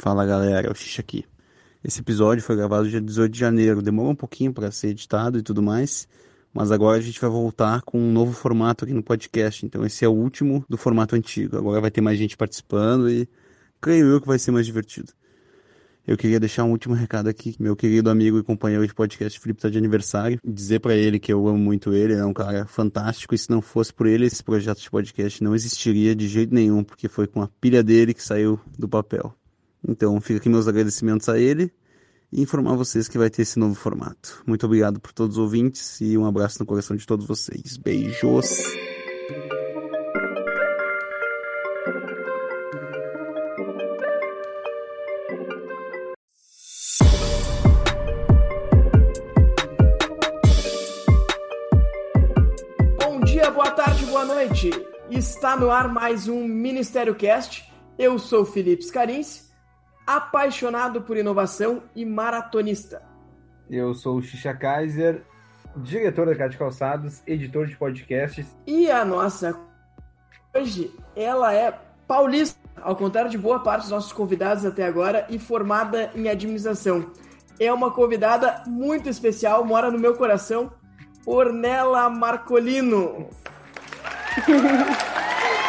Fala galera, o Xixa aqui. Esse episódio foi gravado dia 18 de janeiro, demorou um pouquinho para ser editado e tudo mais, mas agora a gente vai voltar com um novo formato aqui no podcast. Então esse é o último do formato antigo. Agora vai ter mais gente participando e creio eu que vai ser mais divertido. Eu queria deixar um último recado aqui. Meu querido amigo e companheiro de podcast, Felipe, está de aniversário. Dizer para ele que eu amo muito ele, é um cara fantástico. E se não fosse por ele, esse projeto de podcast não existiria de jeito nenhum, porque foi com a pilha dele que saiu do papel. Então, fica aqui meus agradecimentos a ele e informar vocês que vai ter esse novo formato. Muito obrigado por todos os ouvintes e um abraço no coração de todos vocês. Beijos! Bom dia, boa tarde, boa noite. Está no ar mais um Ministério Cast. Eu sou Felipe Scarinci, apaixonado por inovação e maratonista. Eu sou o Xixa Kaiser, diretor da Cade Calçados, editor de podcasts. E a nossa hoje, ela é paulista, ao contrário de boa parte dos nossos convidados até agora, e formada em administração. É uma convidada muito especial, mora no meu coração, Ornella Marcolino.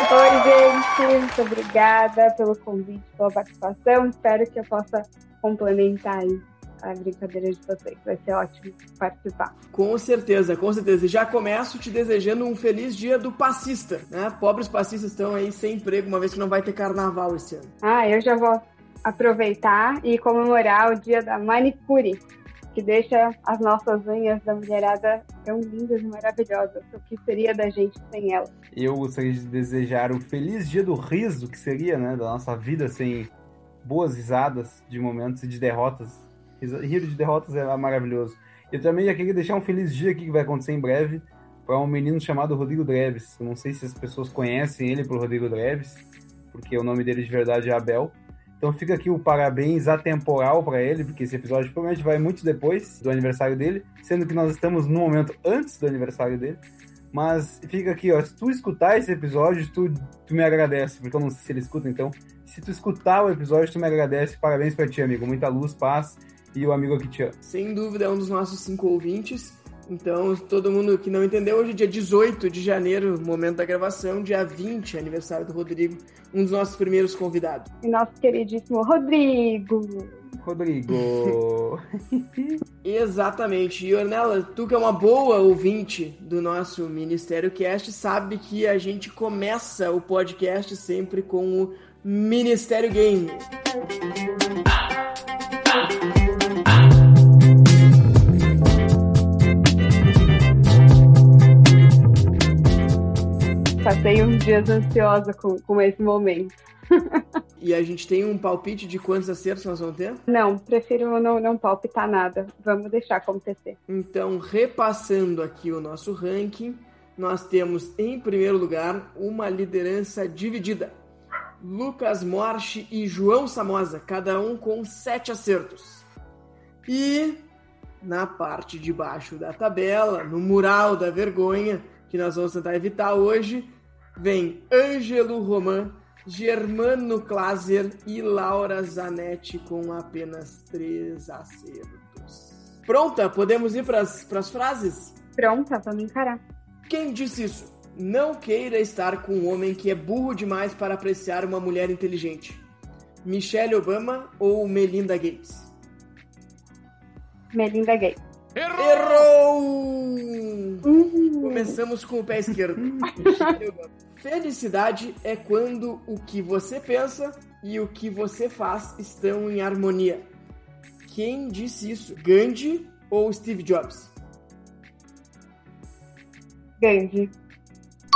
Oi, gente, muito obrigada pelo convite, pela participação. Espero que eu possa complementar aí a brincadeira de vocês. Vai ser ótimo participar. Com certeza, com certeza. E já começo te desejando um feliz dia do passista, né? Pobres passistas estão aí sem emprego, uma vez que não vai ter carnaval esse ano. Ah, eu já vou aproveitar e comemorar o dia da manicure, que deixa as nossas unhas da mulherada tão lindas e maravilhosas. O que seria da gente sem elas? Eu gostaria de desejar um feliz dia do riso, que seria, né, da nossa vida sem boas risadas de momentos e de derrotas. Rir de derrotas é maravilhoso. Eu também já queria deixar um feliz dia aqui que vai acontecer em breve para um menino chamado Rodrigo Dreves. Eu não sei se as pessoas conhecem ele por Rodrigo Dreves, porque o nome dele de verdade é Abel. Então fica aqui o parabéns atemporal para ele, porque esse episódio provavelmente vai muito depois do aniversário dele, sendo que nós estamos no momento antes do aniversário dele. Mas fica aqui, ó, se tu escutar esse episódio, tu, tu me agradece, porque eu não sei se ele escuta, então. Se tu escutar o episódio, tu me agradece. Parabéns pra ti, amigo. Muita luz, paz e o amigo que te ama. Sem dúvida é um dos nossos cinco ouvintes. Então, todo mundo que não entendeu, hoje é dia 18 de janeiro, momento da gravação, dia 20, aniversário do Rodrigo, um dos nossos primeiros convidados. E nosso queridíssimo Rodrigo. Rodrigo. Exatamente. E Ornella, tu que é uma boa ouvinte do nosso Ministério Cast, sabe que a gente começa o podcast sempre com o Ministério Game. Passei uns dias ansiosa com, com esse momento. E a gente tem um palpite de quantos acertos nós vamos ter? Não, prefiro não, não palpitar nada. Vamos deixar acontecer. Então, repassando aqui o nosso ranking, nós temos em primeiro lugar uma liderança dividida. Lucas Morche e João Samosa, cada um com sete acertos. E na parte de baixo da tabela, no mural da vergonha, que nós vamos tentar evitar hoje, vem Ângelo Roman, Germano Klaser e Laura Zanetti com apenas três acertos. Pronta? Podemos ir para as frases? Pronta, vamos encarar. Quem disse isso? Não queira estar com um homem que é burro demais para apreciar uma mulher inteligente. Michelle Obama ou Melinda Gates? Melinda Gay. Errou! Uhum. Começamos com o pé esquerdo. Michelle Obama. Felicidade é quando o que você pensa e o que você faz estão em harmonia. Quem disse isso? Gandhi ou Steve Jobs? Gandhi.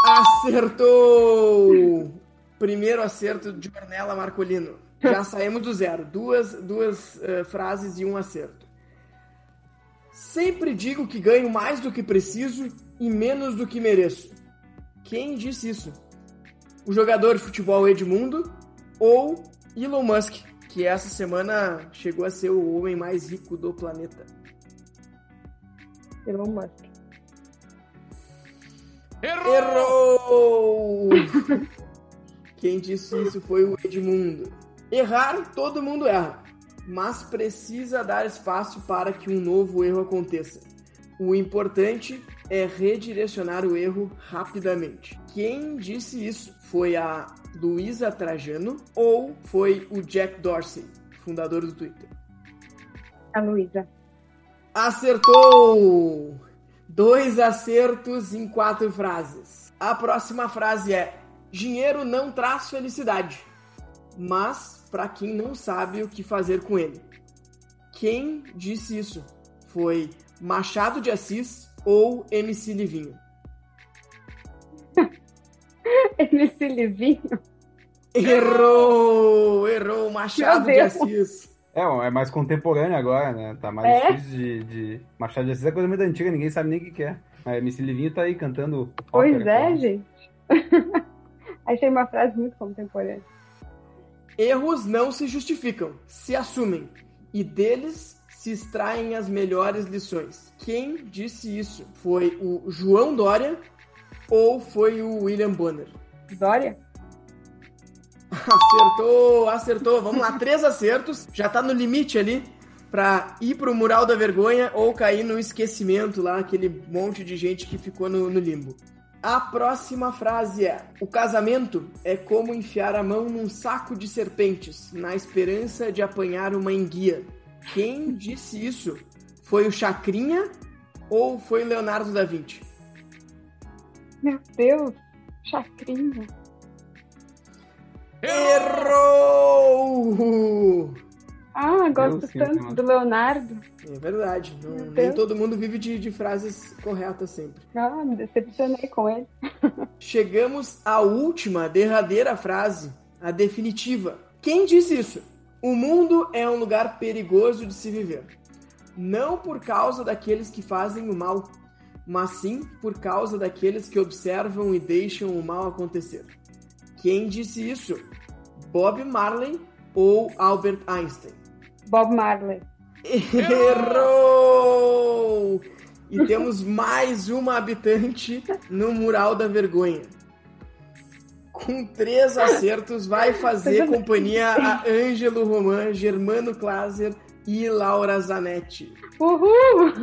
Acertou! Primeiro acerto de Ornella Marcolino. Já saímos do zero. Duas, duas eh, frases e um acerto. Sempre digo que ganho mais do que preciso e menos do que mereço. Quem disse isso? O jogador de futebol Edmundo ou Elon Musk, que essa semana chegou a ser o homem mais rico do planeta? Elon Musk. Errou! Quem disse isso foi o Edmundo. Errar, todo mundo erra, mas precisa dar espaço para que um novo erro aconteça. O importante é redirecionar o erro rapidamente. Quem disse isso? Foi a Luísa Trajano ou foi o Jack Dorsey, fundador do Twitter? A Luísa. Acertou! Dois acertos em quatro frases. A próxima frase é: Dinheiro não traz felicidade, mas para quem não sabe o que fazer com ele. Quem disse isso? Foi Machado de Assis ou MC Livinho? MC Livinho? Errou! Errou! Machado de Assis. É, é mais contemporâneo agora, né? Tá mais É? difícil de, de. Machado de Assis é coisa muito antiga, ninguém sabe nem o que, que é. Mas MC Livinho tá aí cantando. Pois ópera, é, cara. gente. Achei uma frase muito contemporânea. Erros não se justificam, se assumem. E deles se extraem as melhores lições. Quem disse isso? Foi o João Dória ou foi o William Bonner? Dória? Acertou, acertou. Vamos lá, três acertos. Já tá no limite ali pra ir pro mural da vergonha ou cair no esquecimento lá, aquele monte de gente que ficou no, no limbo. A próxima frase é: O casamento é como enfiar a mão num saco de serpentes, na esperança de apanhar uma enguia. Quem disse isso? Foi o Chacrinha ou foi o Leonardo da Vinci? Meu Deus, chacrinha. Errou! Ah, gosto sim, tanto sim. do Leonardo. É verdade. Não- nem Deus. todo mundo vive de, de frases corretas sempre. Ah, me decepcionei com ele. Chegamos à última, derradeira frase, a definitiva. Quem disse isso? O mundo é um lugar perigoso de se viver. Não por causa daqueles que fazem o mal, mas sim por causa daqueles que observam e deixam o mal acontecer. Quem disse isso? Bob Marley ou Albert Einstein? Bob Marley. Errou! E temos mais uma habitante no mural da vergonha. Com três acertos, vai fazer companhia a Ângelo Roman, Germano Klaser e Laura Zanetti. Uhul!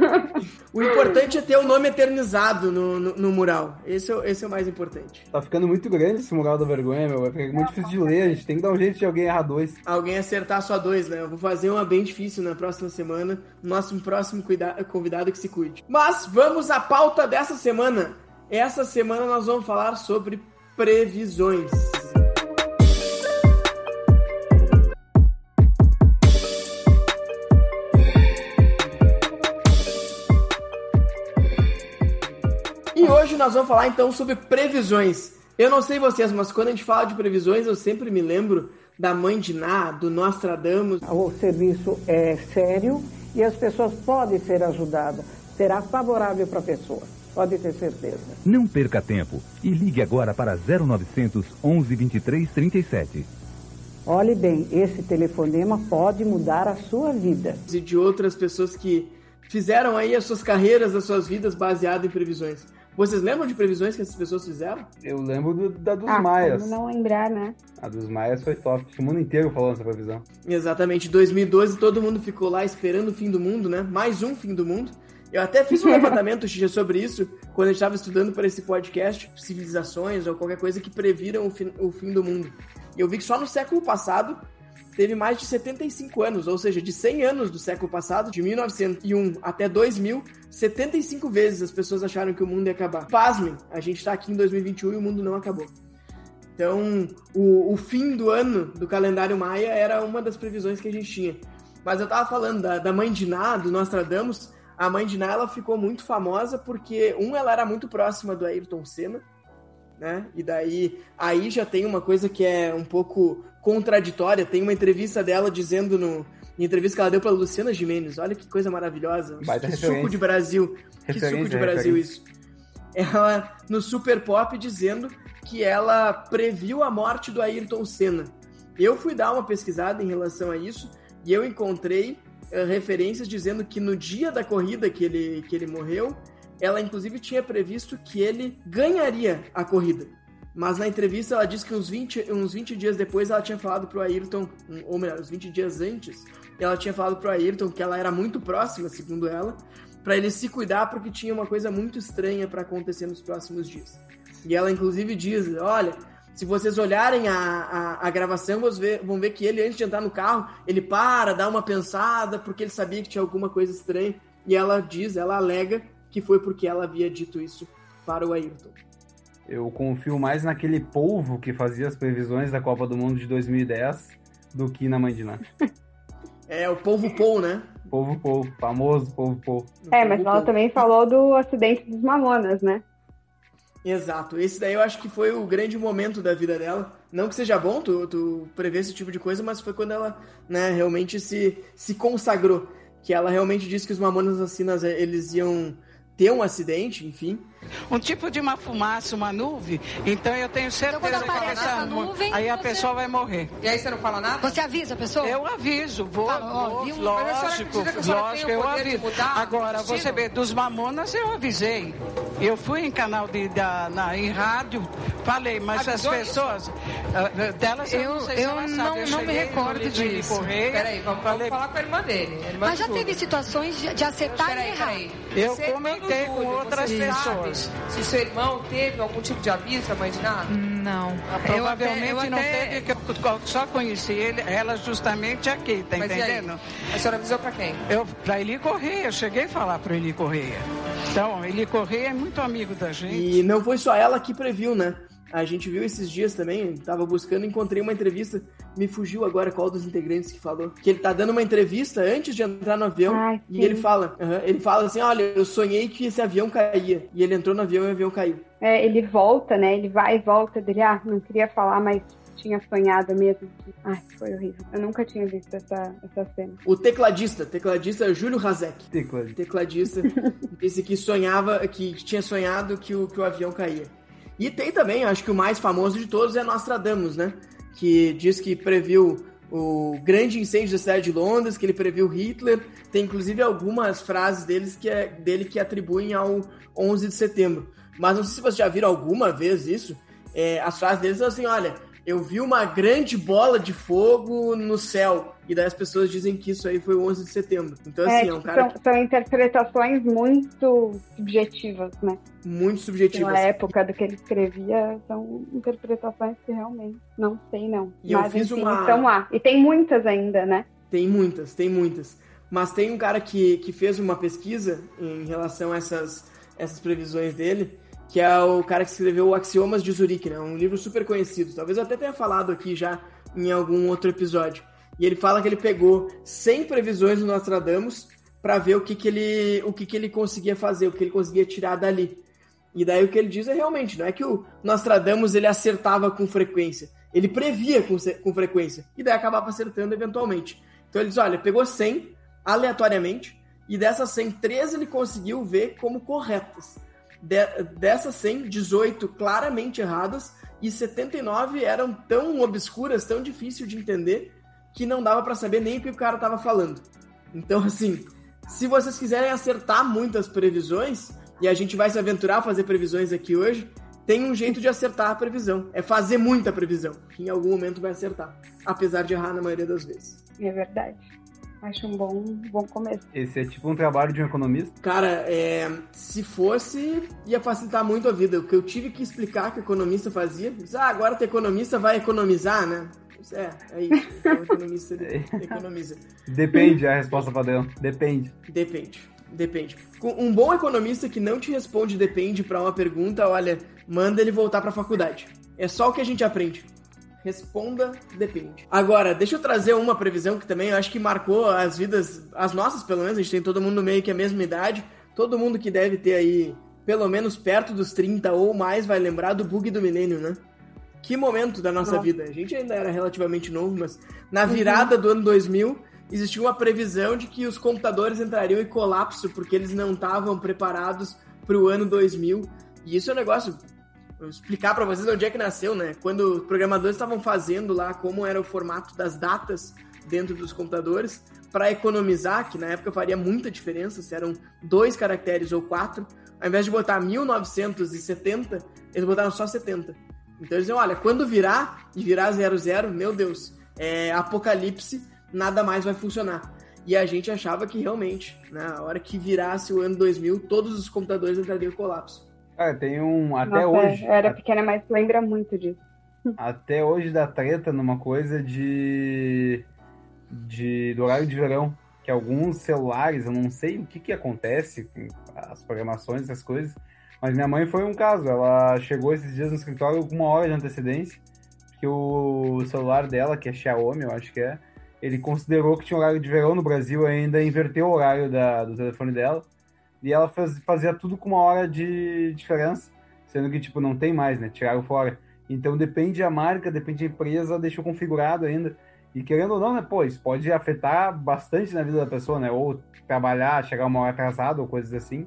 O importante é ter o nome eternizado no, no, no mural. Esse é, o- esse é o mais importante. Tá ficando muito grande esse mural da vergonha, meu. Vai ficar muito difícil de ler. A gente tem que dar um jeito de alguém errar dois. Alguém acertar só dois, né? Eu vou fazer uma bem difícil na próxima semana. Nosso próximo convidado que se cuide. Mas vamos à pauta dessa semana. Essa semana nós vamos falar sobre previsões. E hoje nós vamos falar então sobre previsões. Eu não sei vocês, mas quando a gente fala de previsões, eu sempre me lembro da mãe de Ná, do Nostradamus. O serviço é sério e as pessoas podem ser ajudadas. Será favorável para a pessoa, pode ter certeza. Não perca tempo e ligue agora para 0900 11 23 37. Olhe bem, esse telefonema pode mudar a sua vida. e de outras pessoas que fizeram aí as suas carreiras, as suas vidas baseado em previsões. Vocês lembram de previsões que essas pessoas fizeram? Eu lembro do- da dos ah, Maias. como não lembrar, né? A dos Maias foi top. O mundo inteiro falou nessa previsão. Exatamente, 2012 todo mundo ficou lá esperando o fim do mundo, né? Mais um fim do mundo. Eu até fiz um levantamento sobre isso quando a gente estava estudando para esse podcast, civilizações ou qualquer coisa que previram o fim, o fim do mundo. E eu vi que só no século passado teve mais de 75 anos, ou seja, de 100 anos do século passado, de 1901 até 2000, 75 vezes as pessoas acharam que o mundo ia acabar. Pasmem, a gente tá aqui em 2021 e o mundo não acabou. Então, o, o fim do ano do calendário maia era uma das previsões que a gente tinha. Mas eu tava falando da, da mãe de Ná, do Nostradamus. A mãe de Ná, ela ficou muito famosa porque, um, ela era muito próxima do Ayrton Senna, né? E daí, aí já tem uma coisa que é um pouco contraditória. Tem uma entrevista dela dizendo no... Em entrevista que ela deu pra Luciana Gimenez. Olha que coisa maravilhosa. Baita que referência. suco de Brasil. Que suco de Brasil isso. Ela, no Super Pop, dizendo que ela previu a morte do Ayrton Senna. Eu fui dar uma pesquisada em relação a isso e eu encontrei referências dizendo que no dia da corrida que ele, que ele morreu, ela inclusive tinha previsto que ele ganharia a corrida. mas na entrevista ela disse que uns 20, uns 20 dias depois ela tinha falado pro Ayrton, ou melhor, uns 20 dias antes, ela tinha falado pro Ayrton que ela era muito próxima, segundo ela, para ele se cuidar porque tinha uma coisa muito estranha para acontecer nos próximos dias. E ela inclusive diz, olha, se vocês olharem a, a, a gravação, vão ver, vão ver que ele, antes de entrar no carro, ele para, dá uma pensada, porque ele sabia que tinha alguma coisa estranha. E ela diz, ela alega que foi porque ela havia dito isso para o Ayrton. Eu confio mais naquele polvo que fazia as previsões da Copa do Mundo de 2010 do que na mãe de Ná. É, o polvo Paul, né? Polvo Paul, famoso polvo Paul. É, mas ela também falou do acidente dos Mamonas, né? Exato. Esse daí eu acho que foi o grande momento da vida dela. Não que seja bom tu, tu prever esse tipo de coisa, mas foi quando ela né, realmente se, se consagrou. Que ela realmente disse que os Mamonas Assassinas eles iam ter um acidente, enfim. Um tipo de uma fumaça, uma nuvem, então eu tenho certeza então, que essa nuvem, aí a você... pessoa vai morrer. E aí você não fala nada? Você avisa a pessoa? Eu aviso, vou, vou viu? lógico, lógico, eu aviso. Agora, você vê, dos mamonas eu avisei. Eu fui em canal de, da, na, em rádio, falei, mas Avisou as pessoas, uh, delas eu, eu não sei se eu não, eu não me recordo disso. Correia, peraí, vamos, falei... vamos falar com a irmã dele. A irmã mas já teve situações de, de acertar peraí, e errar. Peraí. Eu você comentei com outras pessoas. Se seu irmão teve algum tipo de aviso da mãe de nada? Não. Provavelmente eu até, eu não até... teve, que eu só conheci ele, ela justamente aqui, tá Mas entendendo? A senhora avisou pra quem? Eu, pra Eli Correia, eu cheguei a falar pro Eli Correia. Então, Eli Correia é muito amigo da gente. E não foi só ela que previu, né? A gente viu esses dias também, tava buscando, encontrei uma entrevista, me fugiu agora qual dos integrantes que falou, que ele tá dando uma entrevista antes de entrar no avião Ai, e ele fala, ele fala assim, olha, eu sonhei que esse avião caía e ele entrou no avião e o avião caiu. É, ele volta, né? Ele vai e volta dele, ah, não queria falar, mas tinha sonhado mesmo. Ai, foi horrível. Eu nunca tinha visto essa, essa cena. O tecladista, tecladista Júlio Razek. Tecladista. Tecladista disse que sonhava, que tinha sonhado que o, que o avião caía. E tem também, acho que o mais famoso de todos é Nostradamus, né? Que diz que previu o grande incêndio da cidade de Londres, que ele previu Hitler. Tem inclusive algumas frases deles que é, dele que atribuem ao 11 de setembro. Mas não sei se vocês já viram alguma vez isso. É, as frases deles são assim: olha, eu vi uma grande bola de fogo no céu. E daí as pessoas dizem que isso aí foi o 11 de setembro. Então, assim, é, é um cara. São, que... são interpretações muito subjetivas, né? Muito subjetivas. Na época do que ele escrevia, são interpretações que realmente não sei, não. E Mas, eu fiz enfim, uma. Estão lá. E tem muitas ainda, né? Tem muitas, tem muitas. Mas tem um cara que, que fez uma pesquisa em relação a essas, essas previsões dele que é o cara que escreveu o Axiomas de Zurique, né? Um livro super conhecido. Talvez eu até tenha falado aqui já em algum outro episódio. E ele fala que ele pegou 100 previsões do Nostradamus para ver o que, que ele o que, que ele conseguia fazer, o que ele conseguia tirar dali. E daí o que ele diz é realmente, não é que o Nostradamus ele acertava com frequência, ele previa com, com frequência e daí acabava acertando eventualmente. Então ele diz, olha, pegou 100 aleatoriamente e dessas 100, 13 ele conseguiu ver como corretas de, dessas 100, 18 claramente erradas e 79 eram tão obscuras, tão difícil de entender, que não dava para saber nem o que o cara tava falando. Então, assim, se vocês quiserem acertar muitas previsões, e a gente vai se aventurar a fazer previsões aqui hoje, tem um jeito de acertar a previsão. É fazer muita previsão, que em algum momento vai acertar. Apesar de errar na maioria das vezes. É verdade. Acho um bom, bom começo. Esse é tipo um trabalho de um economista? Cara, é, se fosse, ia facilitar muito a vida. O que eu tive que explicar que o economista fazia, ah, agora o economista vai economizar, né? É, é isso. Então, economista economiza. Depende a resposta padrão. Depende. Depende. Depende. Um bom economista que não te responde depende para uma pergunta, olha, manda ele voltar para a faculdade. É só o que a gente aprende. Responda depende. Agora, deixa eu trazer uma previsão que também eu acho que marcou as vidas, as nossas pelo menos, a gente tem todo mundo meio que a mesma idade, todo mundo que deve ter aí pelo menos perto dos 30 ou mais vai lembrar do bug do milênio, né? Que momento da nossa vida. A gente ainda era relativamente novo, mas na virada uhum. do ano 2000 existia uma previsão de que os computadores entrariam em colapso porque eles não estavam preparados para o ano 2000. E isso é um negócio explicar para vocês onde é que nasceu, né? Quando os programadores estavam fazendo lá como era o formato das datas dentro dos computadores, para economizar, que na época faria muita diferença, se eram dois caracteres ou quatro, ao invés de botar 1970, eles botaram só 70. Então eles diziam, olha, quando virar e virar 00, meu Deus, é apocalipse, nada mais vai funcionar. E a gente achava que realmente, na né, hora que virasse o ano 2000, todos os computadores entrariam em colapso. É, tem um. Até Nossa, hoje. Eu era pequena, mas lembra muito disso. Até hoje dá treta numa coisa de. de do horário de verão. Que alguns celulares, eu não sei o que, que acontece com as programações, essas coisas. Mas minha mãe foi um caso. Ela chegou esses dias no escritório com uma hora de antecedência. Que o celular dela, que é Xiaomi, eu acho que é, ele considerou que tinha horário de verão no Brasil ainda inverteu o horário da, do telefone dela. E ela faz, fazia tudo com uma hora de diferença, sendo que, tipo, não tem mais, né? Tiraram fora. Então depende da marca, depende da empresa, deixou configurado ainda. E querendo ou não, né, pô, isso pode afetar bastante na vida da pessoa, né? Ou trabalhar, chegar uma hora atrasado ou coisas assim.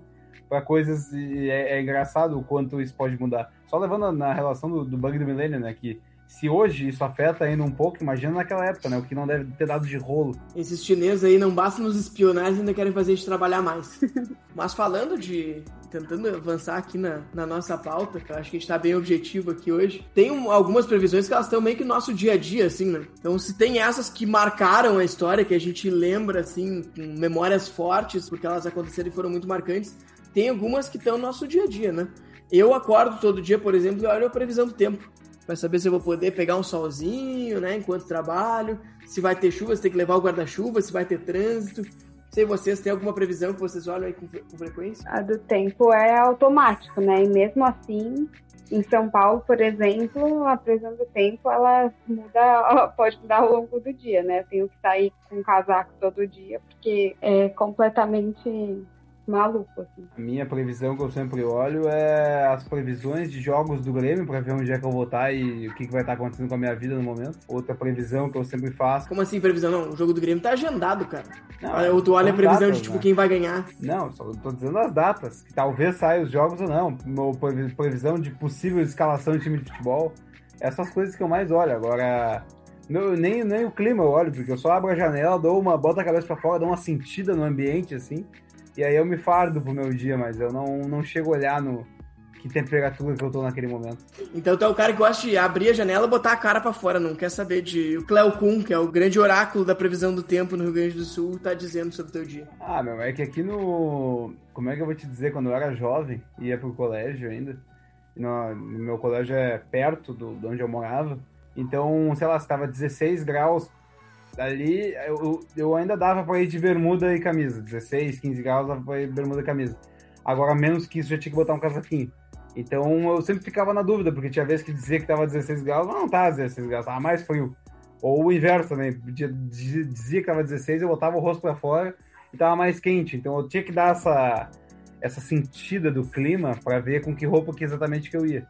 Para coisas. É, é, engraçado o quanto isso pode mudar. Só levando na relação do, do bug do milênio, né? Que se hoje isso afeta ainda um pouco, imagina naquela época, né? O que não deve ter dado de rolo. Esses chineses aí não basta nos espionar, eles ainda querem fazer a gente trabalhar mais. Mas falando de. Tentando avançar aqui na, na nossa pauta, que eu acho que a gente tá bem objetivo aqui hoje. Tem um, algumas previsões que elas estão meio que no nosso dia a dia, assim, né? Então, se tem essas que marcaram a história, que a gente lembra, assim, com memórias fortes, porque elas aconteceram e foram muito marcantes, tem algumas que estão no nosso dia a dia, né? Eu acordo todo dia, por exemplo, e olho a previsão do tempo para saber se eu vou poder pegar um solzinho, né, enquanto trabalho, se vai ter chuva, se tem que levar o guarda-chuva, se vai ter trânsito. Sei vocês têm alguma previsão que vocês olham aí com, com frequência? A do tempo é automático, né? E mesmo assim, em São Paulo, por exemplo, a previsão do tempo ela muda, pode mudar ao longo do dia, né? Eu tenho que sair com casaco todo dia, porque é completamente maluco, assim. A minha previsão que eu sempre olho é as previsões de jogos do Grêmio para ver onde é que eu vou estar e o que, que vai estar acontecendo com a minha vida no momento. Outra previsão que eu sempre faço. Como assim previsão? Não, o jogo do Grêmio tá agendado, cara. Não, Ou tu olha a previsão datas, de tipo né? quem vai ganhar. Não, só tô dizendo as datas. Que talvez saiam os jogos ou não. Previsão de possível escalação de time de futebol. Essas coisas que eu mais olho. Agora. nem, nem o clima eu olho, porque eu só abro a janela, dou uma, boto a cabeça pra fora, dou uma sentida no ambiente, assim. E aí eu me fardo pro meu dia, mas eu não, não chego a olhar no que temperatura que eu tô naquele momento. Então tu é o cara que gosta de abrir a janela e botar a cara para fora, não quer saber de... O Cleo Kuhn, que é o grande oráculo da previsão do tempo no Rio Grande do Sul, tá dizendo sobre o teu dia. Ah, meu, é que aqui no... Como é que eu vou te dizer? Quando eu era jovem, ia pro colégio ainda, no, meu colégio é perto do, de onde eu morava, então, sei lá, estava 16 graus ali eu, eu ainda dava pra ir de bermuda e camisa. 16, 15 graus dava pra ir bermuda e camisa. Agora, menos que isso, já tinha que botar um casaquinho. Então, eu sempre ficava na dúvida, porque tinha vezes que dizia que tava 16 graus, mas não tava 16 graus, tava mais frio. Ou o inverso também, dizia que tava 16, eu botava o rosto para fora e tava mais quente. Então, eu tinha que dar essa, essa sentida do clima para ver com que roupa que exatamente que eu ia.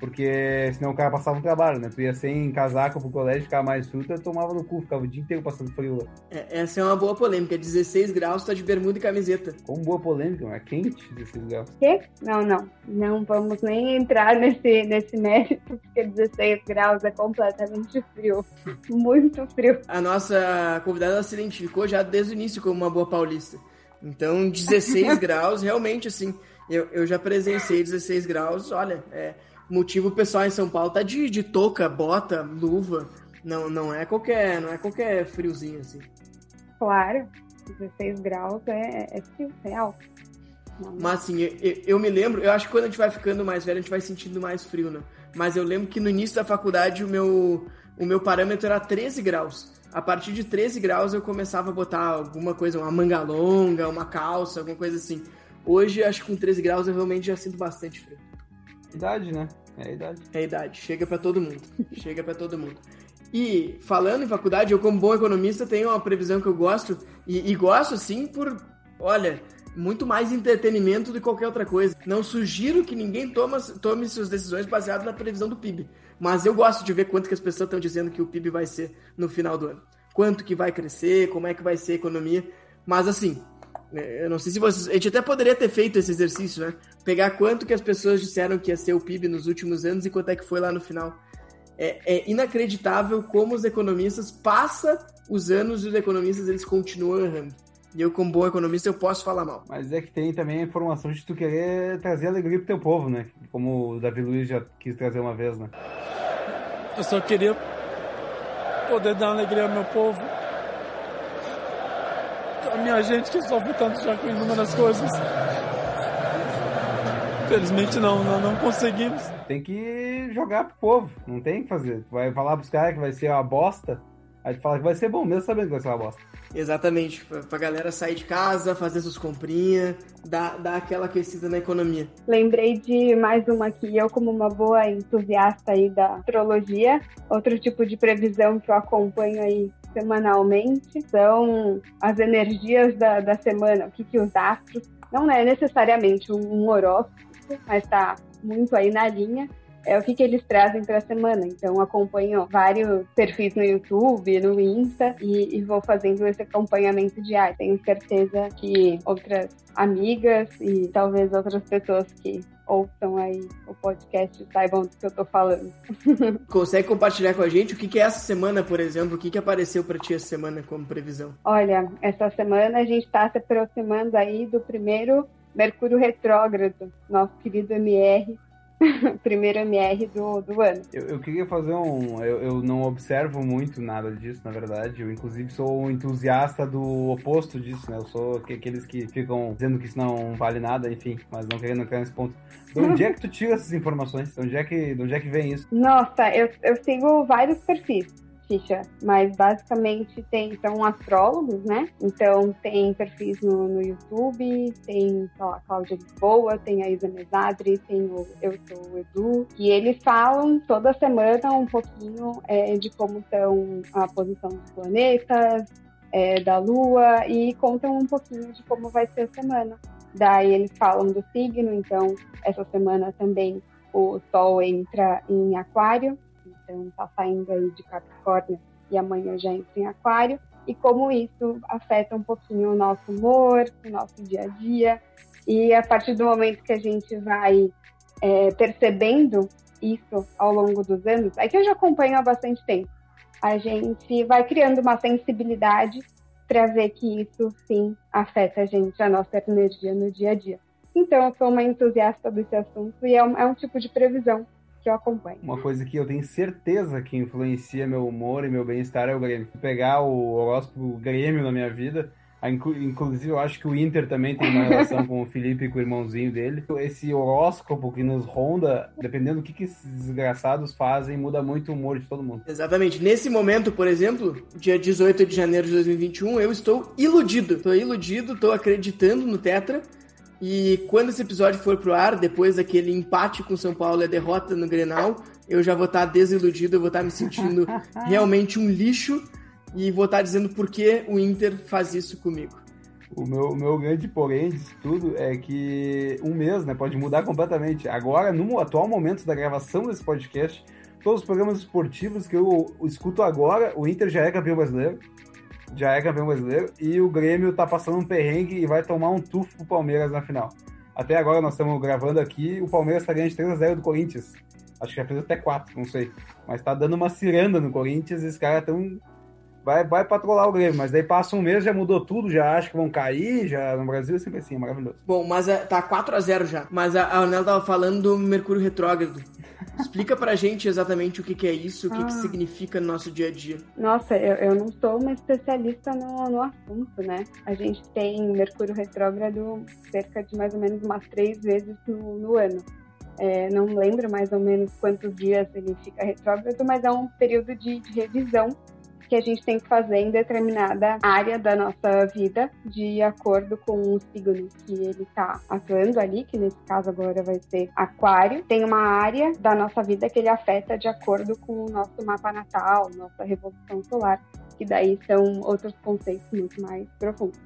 Porque senão o cara passava um trabalho, né? Tu ia sem casaco pro colégio, ficava mais fruta, tomava no cu, ficava o dia inteiro passando frio lá. É, essa é uma boa polêmica. 16 graus, tá de bermuda e camiseta. Como boa polêmica, mas é quente 16 graus. Quê? Não, não. Não vamos nem entrar nesse, nesse mérito, porque 16 graus é completamente frio. Muito frio. A nossa convidada se identificou já desde o início como uma boa paulista. Então, 16 graus, realmente, assim, eu, eu já presenciei 16 graus, olha, é motivo o pessoal em São Paulo tá de, de touca, bota, luva. Não, não é qualquer, não é qualquer friozinho assim. Claro, 16 graus é, é frio, real. Não. Mas assim, eu, eu, me lembro, eu acho que quando a gente vai ficando mais velho, a gente vai sentindo mais frio, né? Mas eu lembro que no início da faculdade o meu, o meu parâmetro era 13 graus. A partir de 13 graus eu começava a botar alguma coisa, uma manga longa, uma calça, alguma coisa assim. Hoje, acho que com 13 graus eu realmente já sinto bastante frio. Idade, né? É a idade. É a idade. Chega para todo mundo. Chega para todo mundo. E falando em faculdade, eu como bom economista tenho uma previsão que eu gosto e, e gosto sim por, olha, muito mais entretenimento do que qualquer outra coisa. Não sugiro que ninguém toma, tome suas decisões baseadas na previsão do PIB, mas eu gosto de ver quanto que as pessoas estão dizendo que o PIB vai ser no final do ano. Quanto que vai crescer, como é que vai ser a economia. Mas assim, eu não sei se vocês. A gente até poderia ter feito esse exercício, né? Pegar quanto que as pessoas disseram que ia ser o PIB nos últimos anos e quanto é que foi lá no final. É, é inacreditável como os economistas passam os anos e os economistas eles continuam errando. E eu, como bom economista, eu posso falar mal. Mas é que tem também a informação de tu querer trazer alegria pro teu povo, né? Como o Davi Luiz já quis trazer uma vez, né? Eu só queria poder dar alegria ao meu povo. A minha gente que sofre tanto já com inúmeras coisas. Felizmente não, não, não conseguimos. Tem que jogar pro povo, não tem que fazer. Vai falar pros caras que vai ser uma bosta, aí tu fala que vai ser bom, mesmo sabendo que vai ser uma bosta. Exatamente, pra, pra galera sair de casa, fazer suas comprinhas, dar, dar aquela aquecida na economia. Lembrei de mais uma aqui, eu como uma boa entusiasta aí da astrologia, outro tipo de previsão que eu acompanho aí semanalmente são as energias da, da semana, o que, que os astros, não é necessariamente um horóscopo, mas está muito aí na linha, é o que, que eles trazem para a semana. Então, acompanho vários perfis no YouTube, no Insta e, e, vou fazendo esse acompanhamento diário. Tenho certeza que outras amigas e talvez outras pessoas que ouçam aí o podcast saibam do que eu tô falando. Consegue compartilhar com a gente o que, que é essa semana, por exemplo? O que, que apareceu para ti essa semana como previsão? Olha, essa semana a gente está se aproximando aí do primeiro Mercúrio retrógrado, nosso querido MR, primeiro MR do, do ano. Eu, eu queria fazer um. Eu, eu, não observo muito nada disso, na verdade. Eu, inclusive, sou um entusiasta do oposto disso, né? Eu sou aqueles que ficam dizendo que isso não vale nada, enfim, mas não querendo entrar nesse ponto. De onde é que tu tira essas informações? De onde é que, de onde é que vem isso? Nossa, eu, eu sigo vários perfis ficha, mas basicamente tem são astrólogos, né? Então tem perfis no, no YouTube, tem sei lá, Cláudia Lisboa, tem a Isa Mesadri, tem o Eu Sou o Edu, e eles falam toda semana um pouquinho é, de como estão a posição dos planetas, é, da Lua, e contam um pouquinho de como vai ser a semana. Daí eles falam do signo, então essa semana também o Sol entra em Aquário, então está saindo aí de Capricórnio e amanhã já entra em Aquário, e como isso afeta um pouquinho o nosso humor, o nosso dia a dia, e a partir do momento que a gente vai é, percebendo isso ao longo dos anos, é que eu já acompanho há bastante tempo, a gente vai criando uma sensibilidade para ver que isso sim afeta a gente, a nossa energia no dia a dia. Então, eu sou uma entusiasta desse assunto e é um, é um tipo de previsão que eu acompanho. Uma coisa que eu tenho certeza que influencia meu humor e meu bem-estar é o Grêmio. Pegar o horóscopo Grêmio na minha vida, Inclusive, eu acho que o Inter também tem uma relação com o Felipe e com o irmãozinho dele. Esse horóscopo que nos ronda, dependendo do que, que esses desgraçados fazem, muda muito o humor de todo mundo. Exatamente. Nesse momento, por exemplo, dia 18 de janeiro de 2021, eu estou iludido. Estou iludido, estou acreditando no Tetra. E quando esse episódio for pro ar, depois daquele empate com São Paulo e a derrota no Grenal, eu já vou estar desiludido, eu vou estar me sentindo realmente um lixo e vou estar dizendo por que o Inter faz isso comigo. O meu, o meu grande porém disso tudo é que um mês né, pode mudar completamente. Agora, no atual momento da gravação desse podcast, todos os programas esportivos que eu escuto agora, o Inter já é campeão brasileiro já é campeão brasileiro, e o Grêmio tá passando um perrengue e vai tomar um tufo pro Palmeiras na final. Até agora nós estamos gravando aqui, o Palmeiras tá ganhando de 3x0 do Corinthians. Acho que já fez até 4, não sei. Mas tá dando uma ciranda no Corinthians e os caras tão. Vai, vai patrolar o Grêmio, mas daí passa um mês, já mudou tudo, já acha que vão cair, já no Brasil é sempre assim, é maravilhoso. Bom, mas é, tá 4x0 já. Mas a, a Anel tava falando do Mercúrio Retrógrado. Explica pra gente exatamente o que, que é isso, o que, ah. que significa no nosso dia a dia. Nossa, eu, eu não sou uma especialista no, no assunto, né? A gente tem Mercúrio retrógrado cerca de mais ou menos umas três vezes no, no ano. É, não lembro mais ou menos quantos dias ele fica retrógrado, mas é um período de, de revisão que a gente tem que fazer em determinada área da nossa vida, de acordo com o signo que ele está atuando ali, que nesse caso agora vai ser Aquário. Tem uma área da nossa vida que ele afeta de acordo com o nosso mapa natal, nossa revolução solar, que daí são outros conceitos muito mais profundos.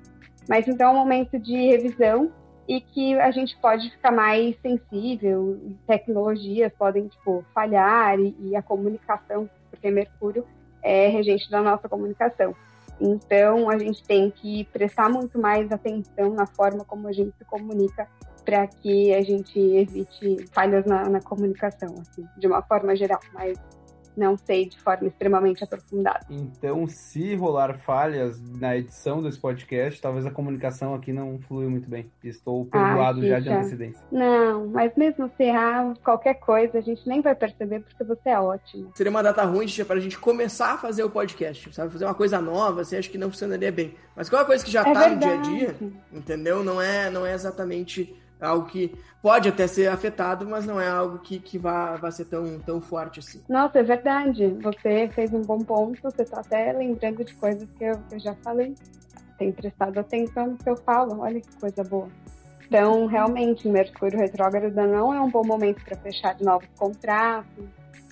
Mas então é um momento de revisão e que a gente pode ficar mais sensível, tecnologias podem tipo falhar e, e a comunicação, porque Mercúrio é regente da nossa comunicação. Então, a gente tem que prestar muito mais atenção na forma como a gente se comunica para que a gente evite falhas na, na, comunicação, assim, de uma forma geral. Mas não sei de forma extremamente aprofundada. Então, se rolar falhas na edição desse podcast, talvez a comunicação aqui não flui muito bem. Estou perdoado ah, já de antecedência. Não, mas mesmo se errar qualquer coisa, a gente nem vai perceber porque você é ótimo. Seria uma data ruim para a gente começar a fazer o podcast, sabe? Fazer uma coisa nova, você acha que não funcionaria bem. Mas qualquer coisa que já é tá verdade. no dia a dia, entendeu? Não é, não é exatamente algo que pode até ser afetado, mas não é algo que, que vá, vá ser tão, tão forte assim. Nossa, é verdade. Você fez um bom ponto, você está até lembrando de coisas que eu, eu já falei. Tem prestado atenção no que eu falo, olha que coisa boa. Então, realmente, Mercúrio retrógrado não é um bom momento para fechar de novos contratos,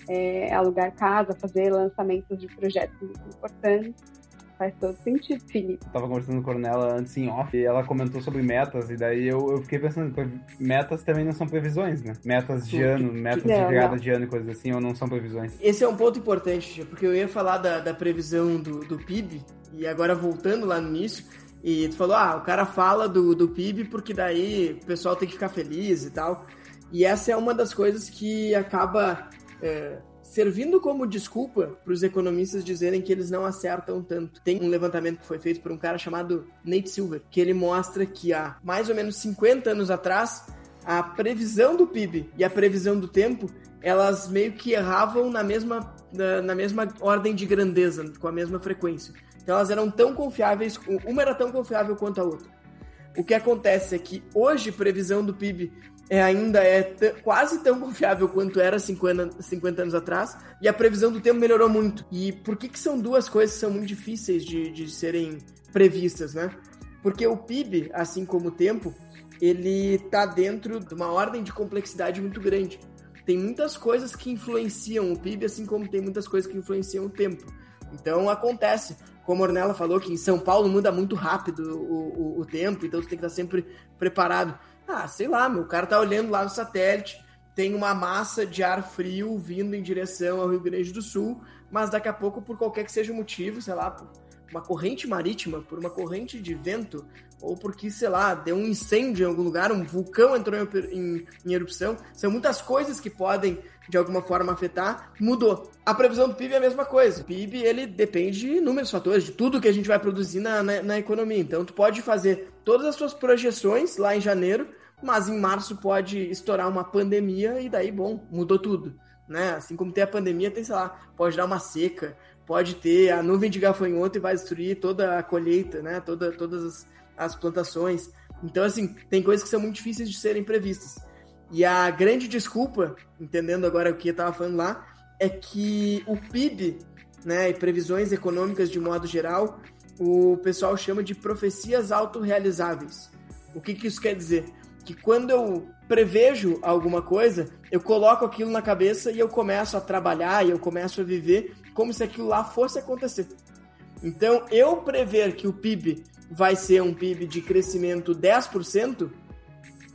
é, alugar casa, fazer lançamentos de projetos muito importantes faz todo sentido, Felipe. Eu tava conversando com a Cornela antes em off e ela comentou sobre metas, e daí eu, eu fiquei pensando, metas também não são previsões, né? Metas de ano, metas não, de virada de ano e coisas assim, ou não são previsões. Esse é um ponto importante, porque eu ia falar da, da previsão do, do PIB, e agora voltando lá no início, e tu falou, ah, o cara fala do, do PIB porque daí o pessoal tem que ficar feliz e tal. E essa é uma das coisas que acaba é, servindo como desculpa para os economistas dizerem que eles não acertam tanto. Tem um levantamento que foi feito por um cara chamado Nate Silver, que ele mostra que há mais ou menos 50 anos atrás, a previsão do PIB e a previsão do tempo, elas meio que erravam na mesma, na, na mesma ordem de grandeza, com a mesma frequência. Então elas eram tão confiáveis, uma era tão confiável quanto a outra. O que acontece é que hoje previsão do PIB é, ainda é quase tão confiável quanto era 50, 50 anos atrás, e a previsão do tempo melhorou muito. E por que, que são duas coisas que são muito difíceis de, de serem previstas, né? Porque o PIB, assim como o tempo, ele está dentro de uma ordem de complexidade muito grande. Tem muitas coisas que influenciam o PIB, assim como tem muitas coisas que influenciam o tempo. Então acontece, como a Ornella falou, que em São Paulo muda muito rápido o, o, o tempo, então você tem que estar sempre preparado. Ah, sei lá, meu, o cara tá olhando lá no satélite, tem uma massa de ar frio vindo em direção ao Rio Grande do Sul, mas daqui a pouco, por qualquer que seja o motivo, sei lá, por uma corrente marítima, por uma corrente de vento, ou porque, sei lá, deu um incêndio em algum lugar, um vulcão entrou em, em, em erupção, são muitas coisas que podem de alguma forma afetar, mudou. A previsão do PIB é a mesma coisa. O PIB, ele depende de inúmeros fatores, de tudo que a gente vai produzir na, na, na economia. Então, tu pode fazer todas as suas projeções lá em janeiro, mas em março pode estourar uma pandemia e daí, bom, mudou tudo. Né? Assim como tem a pandemia, tem, sei lá, pode dar uma seca, pode ter a nuvem de gafanhoto e vai destruir toda a colheita, né? Toda, todas as, as plantações. Então, assim, tem coisas que são muito difíceis de serem previstas. E a grande desculpa, entendendo agora o que eu estava falando lá, é que o PIB, né, e previsões econômicas de modo geral, o pessoal chama de profecias autorrealizáveis. O que, que isso quer dizer? Que quando eu prevejo alguma coisa, eu coloco aquilo na cabeça e eu começo a trabalhar e eu começo a viver como se aquilo lá fosse acontecer. Então, eu prever que o PIB vai ser um PIB de crescimento 10%,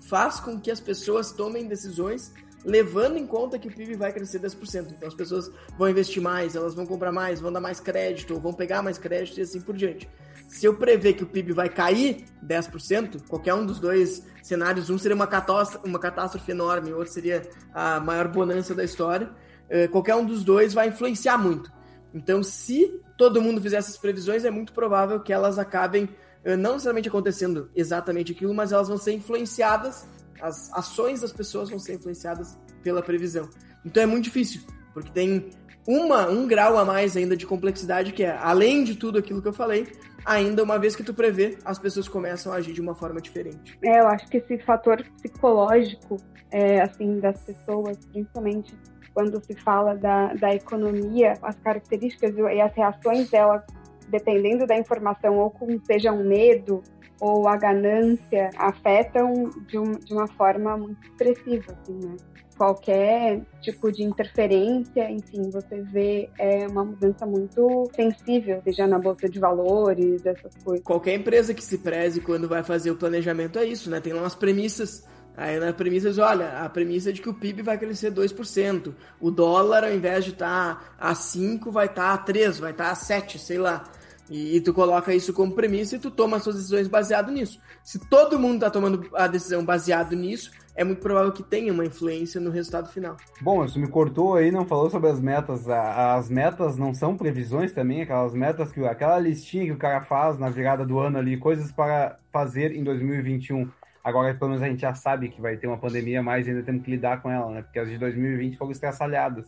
faz com que as pessoas tomem decisões levando em conta que o PIB vai crescer 10%. Então as pessoas vão investir mais, elas vão comprar mais, vão dar mais crédito, vão pegar mais crédito e assim por diante. Se eu prever que o PIB vai cair 10%, qualquer um dos dois cenários, um seria uma catástrofe, uma catástrofe enorme, outro seria a maior bonança da história, eh, qualquer um dos dois vai influenciar muito. Então, se todo mundo fizer essas previsões, é muito provável que elas acabem não necessariamente acontecendo exatamente aquilo, mas elas vão ser influenciadas, as ações das pessoas vão ser influenciadas pela previsão. Então é muito difícil, porque tem uma, um grau a mais ainda de complexidade, que é, além de tudo aquilo que eu falei, ainda uma vez que tu prevê, as pessoas começam a agir de uma forma diferente. É, eu acho que esse fator psicológico, é, assim, das pessoas, principalmente quando se fala da, da economia, as características e as reações dela dependendo da informação, ou com seja um medo ou a ganância, afetam de, um, de uma forma muito expressiva, assim, né? Qualquer tipo de interferência, enfim, você vê é uma mudança muito sensível, seja na bolsa de valores, essas coisas. Qualquer empresa que se preze quando vai fazer o planejamento é isso, né? Tem lá umas premissas Aí na premissa olha, a premissa é de que o PIB vai crescer 2%. O dólar, ao invés de estar tá a 5, vai estar tá a 3, vai estar tá a 7, sei lá. E, e, tu coloca isso como premissa e tu toma as suas decisões baseado nisso. Se todo mundo tá tomando a decisão baseado nisso, é muito provável que tenha uma influência no resultado final. Bom, isso me cortou aí, não falou sobre as metas. As metas não são previsões também, aquelas metas que aquela listinha que o cara faz na virada do ano ali, coisas para fazer em 2021. Agora, pelo menos a gente já sabe que vai ter uma pandemia, mas ainda temos que lidar com ela, né? Porque as de 2020 foram estraçalhadas.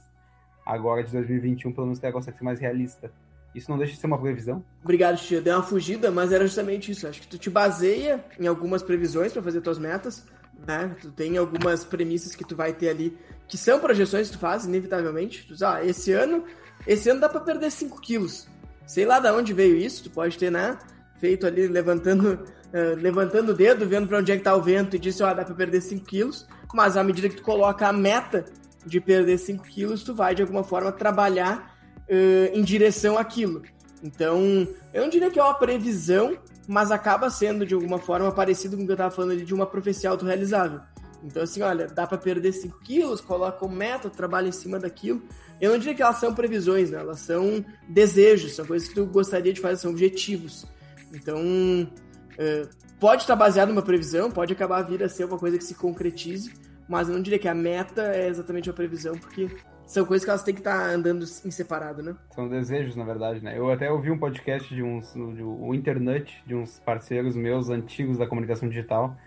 Agora, de 2021, pelo menos, o consegue ser mais realista. Isso não deixa de ser uma previsão? Obrigado, Tia. Deu uma fugida, mas era justamente isso. Acho que tu te baseia em algumas previsões para fazer tuas metas, né? Tu tem algumas premissas que tu vai ter ali, que são projeções que tu faz, inevitavelmente. Tu diz, ah, esse ano, esse ano dá para perder 5 quilos. Sei lá de onde veio isso, tu pode ter, né? Feito ali, levantando, uh, levantando o dedo, vendo para onde é que tá o vento e disse, ó, oh, dá para perder 5 quilos. Mas à medida que tu coloca a meta de perder 5 quilos, tu vai de alguma forma trabalhar uh, em direção àquilo. Então, eu não diria que é uma previsão, mas acaba sendo de alguma forma parecido com o que eu estava falando ali de uma profecia autorrealizável. Então, assim, olha, dá para perder 5 quilos, coloca como meta, trabalha em cima daquilo. Eu não diria que elas são previsões, né? Elas são desejos, são coisas que tu gostaria de fazer, são objetivos. Então, uh, pode estar baseado numa previsão, pode acabar vir a ser uma coisa que se concretize, mas eu não diria que a meta é exatamente a previsão, porque são coisas que elas têm que estar tá andando em separado, né? São desejos, na verdade, né? Eu até ouvi um podcast de uns, de, o Internet, de uns parceiros meus antigos da comunicação digital,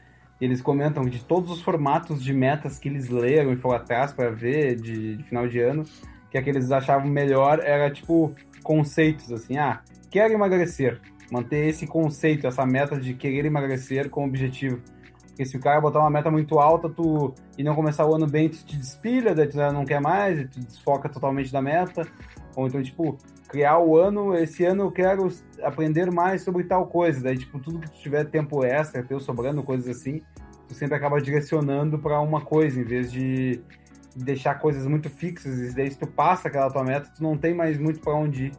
e eles comentam de todos os formatos de metas que eles leram e foram atrás para ver de, de, final de ano, que a que eles achavam melhor era, tipo, conceitos, assim, ah, quero emagrecer, manter esse conceito, essa meta de querer emagrecer como objetivo. Porque se o cara botar uma meta muito alta tu e não começar o ano bem, tu te despilha, daí tu não quer mais, e tu desfoca totalmente da meta. Ou então, tipo, criar o ano, esse ano eu quero aprender mais sobre tal coisa. Daí, tipo, tudo que tu tiver tempo extra, teu sobrando, coisas assim, tu sempre acaba direcionando para uma coisa, em vez de deixar coisas muito fixas. E daí, se tu passa aquela tua meta, tu não tem mais muito para onde ir.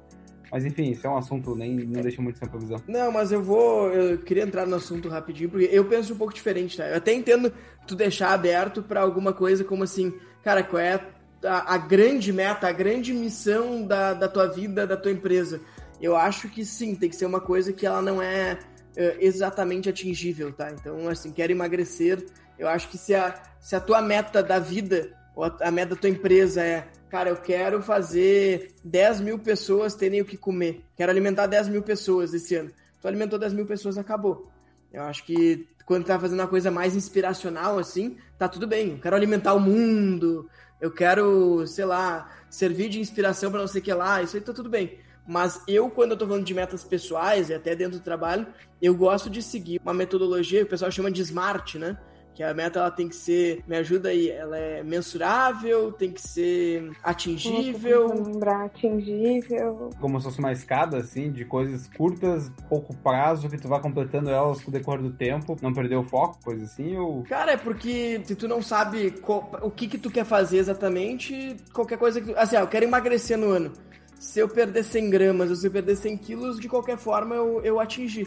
Mas enfim, isso é um assunto, nem não deixa muito sem previsão. Não, mas eu vou. Eu queria entrar no assunto rapidinho, porque eu penso um pouco diferente, tá? Eu até entendo tu deixar aberto para alguma coisa como assim, cara, qual é a, a, grande meta, a grande missão da, da tua vida, da tua empresa? Eu acho que sim, tem que ser uma coisa que ela não é uh, exatamente atingível, tá? Então, assim, quero emagrecer. Eu acho que se a, se a tua meta da vida, ou a, a meta da tua empresa é cara, eu quero fazer 10 mil pessoas terem o que comer. Quero alimentar 10 mil pessoas esse ano. Tu alimentou 10 mil pessoas, acabou. Eu acho que quando tá fazendo uma coisa mais inspiracional, assim, tá tudo bem. Eu quero alimentar o mundo, eu quero, sei lá, servir de inspiração para não sei o que lá, isso aí tá tudo bem. Mas eu, quando eu tô falando de metas pessoais e até dentro do trabalho, eu gosto de seguir uma metodologia que o pessoal chama de SMART, né? Que a meta ela tem que ser, me ajuda aí, ela é mensurável, tem que ser atingível. Lembrar, atingível. Como se fosse uma escada, assim, de coisas curtas, pouco prazo, que tu vai completando elas com o decorrer do tempo, não perder o foco, coisa assim, ou... Cara, é porque se tu não sabe qual, o que que tu quer fazer exatamente, qualquer coisa que... Assim, ah, eu quero emagrecer no ano. Se eu perder 100 gramas ou se eu perder 100 quilos, de qualquer forma eu, eu atingi.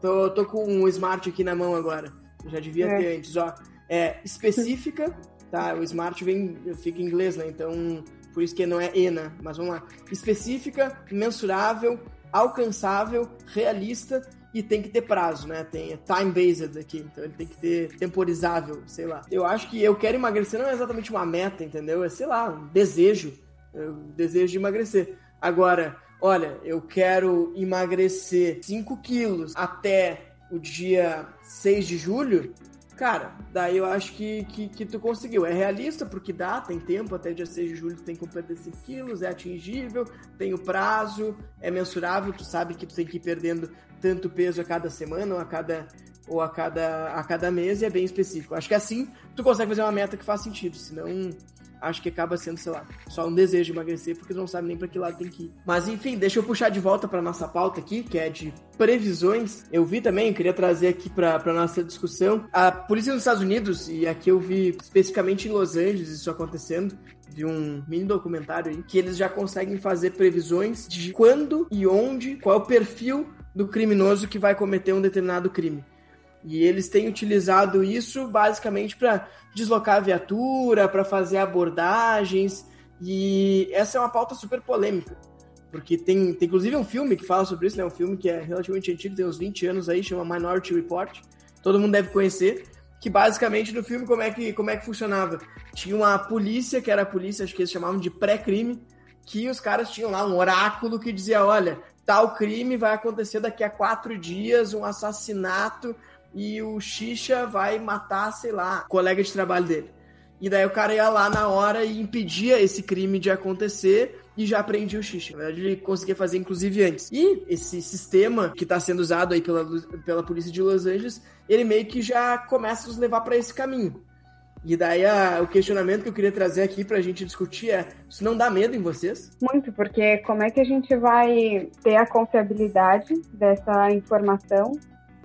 Tô, tô com um Smart aqui na mão agora. Já devia é. ter antes, ó. É específica, tá? O smart vem, fica em inglês, né? Então, por isso que não é ENA, mas vamos lá. Específica, mensurável, alcançável, realista e tem que ter prazo, né? Tem time-based aqui, então ele tem que ter temporizável, sei lá. Eu acho que eu quero emagrecer não é exatamente uma meta, entendeu? É, sei lá, um desejo. Um desejo de emagrecer. Agora, olha, eu quero emagrecer 5 quilos até o dia 6 de julho, cara, daí eu acho que, que, que, tu conseguiu. É realista, porque dá, tem tempo, até dia 6 de julho tu tem que perder 5 quilos, é atingível, tem o prazo, é mensurável, tu sabe que tu tem que ir perdendo tanto peso a cada semana ou a cada, ou a cada, a cada mês, e é bem específico. Acho que assim tu consegue fazer uma meta que faz sentido, senão acho que acaba sendo, sei lá, só um desejo de emagrecer, porque não sabe nem para que lado tem que ir. Mas enfim, deixa eu puxar de volta para nossa pauta aqui, que é de previsões. Eu vi também, eu queria trazer aqui para nossa discussão, a polícia dos Estados Unidos, e aqui eu vi especificamente em Los Angeles isso acontecendo, de um mini documentário aí, que eles já conseguem fazer previsões de quando e onde, qual é o perfil do criminoso que vai cometer um determinado crime. E eles têm utilizado isso basicamente para deslocar a viatura, para fazer abordagens. E essa é uma pauta super polêmica, Porque tem, tem inclusive um filme que fala sobre isso, né? Um filme que é relativamente antigo, tem uns 20 anos aí, chama Minority Report. Todo mundo deve conhecer. Que basicamente no filme como é que, como é que funcionava? Tinha uma polícia, que era a polícia, acho que eles chamavam de pré-crime, que os caras tinham lá um oráculo que dizia: olha, tal crime vai acontecer daqui a quatro dias, um assassinato, e o Xixa vai matar, sei lá, colega de trabalho dele. E daí o cara ia lá na hora e impedia esse crime de acontecer e já prendia o Xixa. Na verdade, ele conseguia fazer inclusive antes. E esse sistema que está sendo usado aí pela, pela polícia de Los Angeles, ele meio que já começa a nos levar para esse caminho. E daí a, o questionamento que eu queria trazer aqui para a gente discutir é: isso não dá medo em vocês? Muito, porque como é que a gente vai ter a confiabilidade dessa informação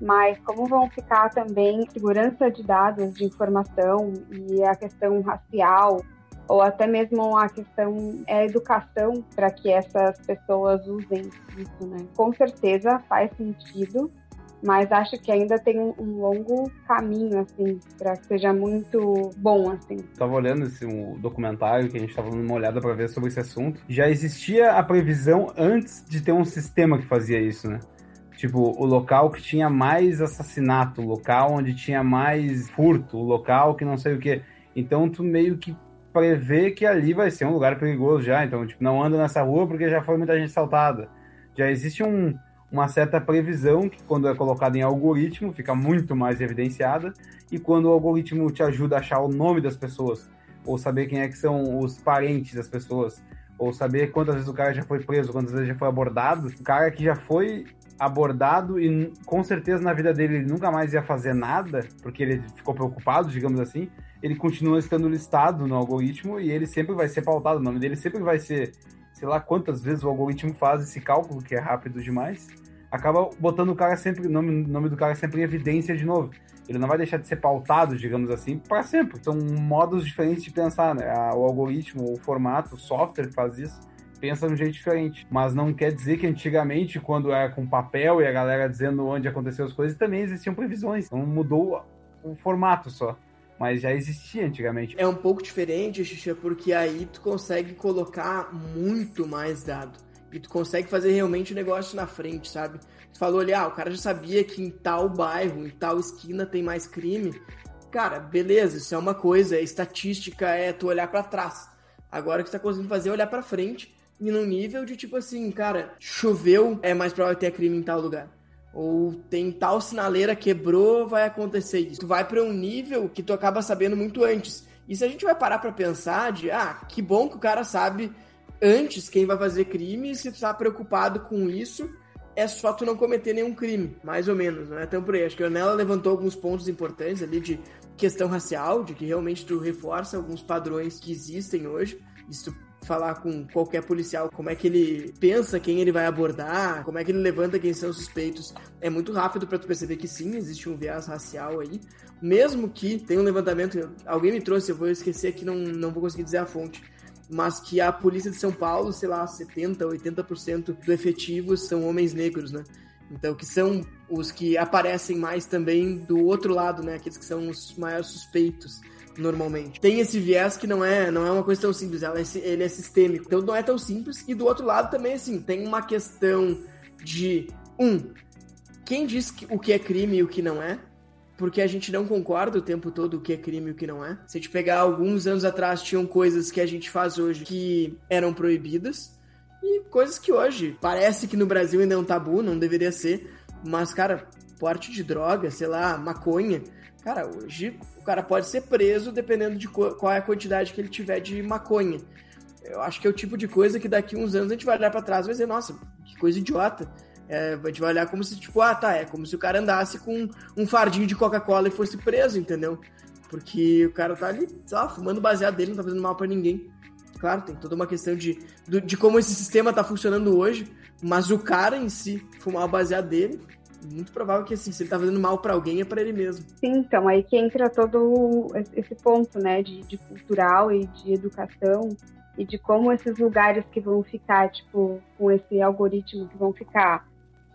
mas como vão ficar também segurança de dados de informação e a questão racial ou até mesmo a questão é educação para que essas pessoas usem isso, né? Com certeza faz sentido, mas acho que ainda tem um, longo caminho assim para que seja muito bom assim. Tava olhando esse um documentário que a gente estava dando uma olhada para ver sobre esse assunto. Já existia a previsão antes de ter um sistema que fazia isso, né? Tipo, o local que tinha mais assassinato, o local onde tinha mais furto, o local que não sei o que. Então tu meio que prevê que ali vai ser um lugar perigoso já. Então, tipo, não anda nessa rua porque já foi muita gente assaltada. Já existe um, uma certa previsão que quando é colocada em algoritmo fica muito mais evidenciada e quando o algoritmo te ajuda a achar o nome das pessoas ou saber quem é que são os parentes das pessoas ou saber quantas vezes o cara já foi preso, quantas vezes já foi abordado, o cara que já foi abordado e com certeza na vida dele ele nunca mais ia fazer nada, porque ele ficou preocupado, digamos assim, ele continua estando listado no algoritmo e ele sempre vai ser pautado, o nome dele sempre vai ser, sei lá quantas vezes o algoritmo faz esse cálculo, que é rápido demais, acaba botando o cara sempre, nome, nome do cara sempre em evidência de novo. Ele não vai deixar de ser pautado, digamos assim, para sempre. São modos diferentes de pensar, né? O algoritmo, o formato, o software que faz isso pensa de um jeito diferente. Mas não quer dizer que antigamente, quando era com papel e a galera dizendo onde aconteceu as coisas, também existiam previsões. Então mudou o formato só. Mas já existia antigamente. É um pouco diferente, Xixa, porque aí tu consegue colocar muito mais dado. E tu consegue fazer realmente o negócio na frente, sabe? Tu falou ali, ah, o cara já sabia que em tal bairro, em tal esquina tem mais crime. Cara, beleza, isso é uma coisa, é estatística, é tu olhar para trás. Agora o que tu tá conseguindo fazer é olhar para frente e no nível de tipo assim, cara, choveu, é mais provável ter crime em tal lugar. Ou tem tal sinaleira, quebrou, vai acontecer isso. Tu vai para um nível que tu acaba sabendo muito antes. E se a gente vai parar para pensar de, ah, que bom que o cara sabe antes quem vai fazer crime, se tu tá preocupado com isso, é só tu não cometer nenhum crime, mais ou menos, não é tão por aí. Acho que a Nela levantou alguns pontos importantes ali de questão racial, de que realmente tu reforça alguns padrões que existem hoje. Isso falar com qualquer policial como é que ele pensa quem ele vai abordar, como é que ele levanta quem são os suspeitos. É muito rápido para tu perceber que sim, existe um viés racial aí. Mesmo que tenha um levantamento, alguém me trouxe, eu vou esquecer aqui, não, não vou conseguir dizer a fonte, mas que a polícia de São Paulo, sei lá, 70, 80% do efetivo são homens negros, né? Então, que são os que aparecem mais também do outro lado, né? Aqueles que são os maiores suspeitos normalmente. Tem esse viés que não é, não é uma coisa tão simples, ela é, ele é sistêmico. Então não é tão simples. E do outro lado também, assim, tem uma questão de, um, quem diz que, o que é crime e o que não é? Porque a gente não concorda o tempo todo o que é crime e o que não é. Se a gente pegar alguns anos atrás, tinham coisas que a gente faz hoje que eram proibidas. E coisas que hoje parece que no Brasil ainda é um tabu, não deveria ser. Mas, cara, porte de droga, sei lá, maconha. Cara, hoje o cara pode ser preso dependendo de qual é a quantidade que ele tiver de maconha. Eu acho que é o tipo de coisa que daqui uns anos a gente vai olhar para trás e vai dizer, nossa, que coisa idiota. É, a gente vai olhar como se, tipo, ah, tá, é como se o cara andasse com um fardinho de Coca-Cola e fosse preso, entendeu? Porque o cara tá ali, lá, fumando baseado dele, não tá fazendo mal para ninguém. Claro, tem toda uma questão de, de como esse sistema tá funcionando hoje, mas o cara em si, fumar o baseado dele, muito provável que assim, se ele tá fazendo mal para alguém, é para ele mesmo. Sim, então, aí que entra todo esse ponto, né, de, de cultural e de educação e de como esses lugares que vão ficar, tipo, com esse algoritmo que vão ficar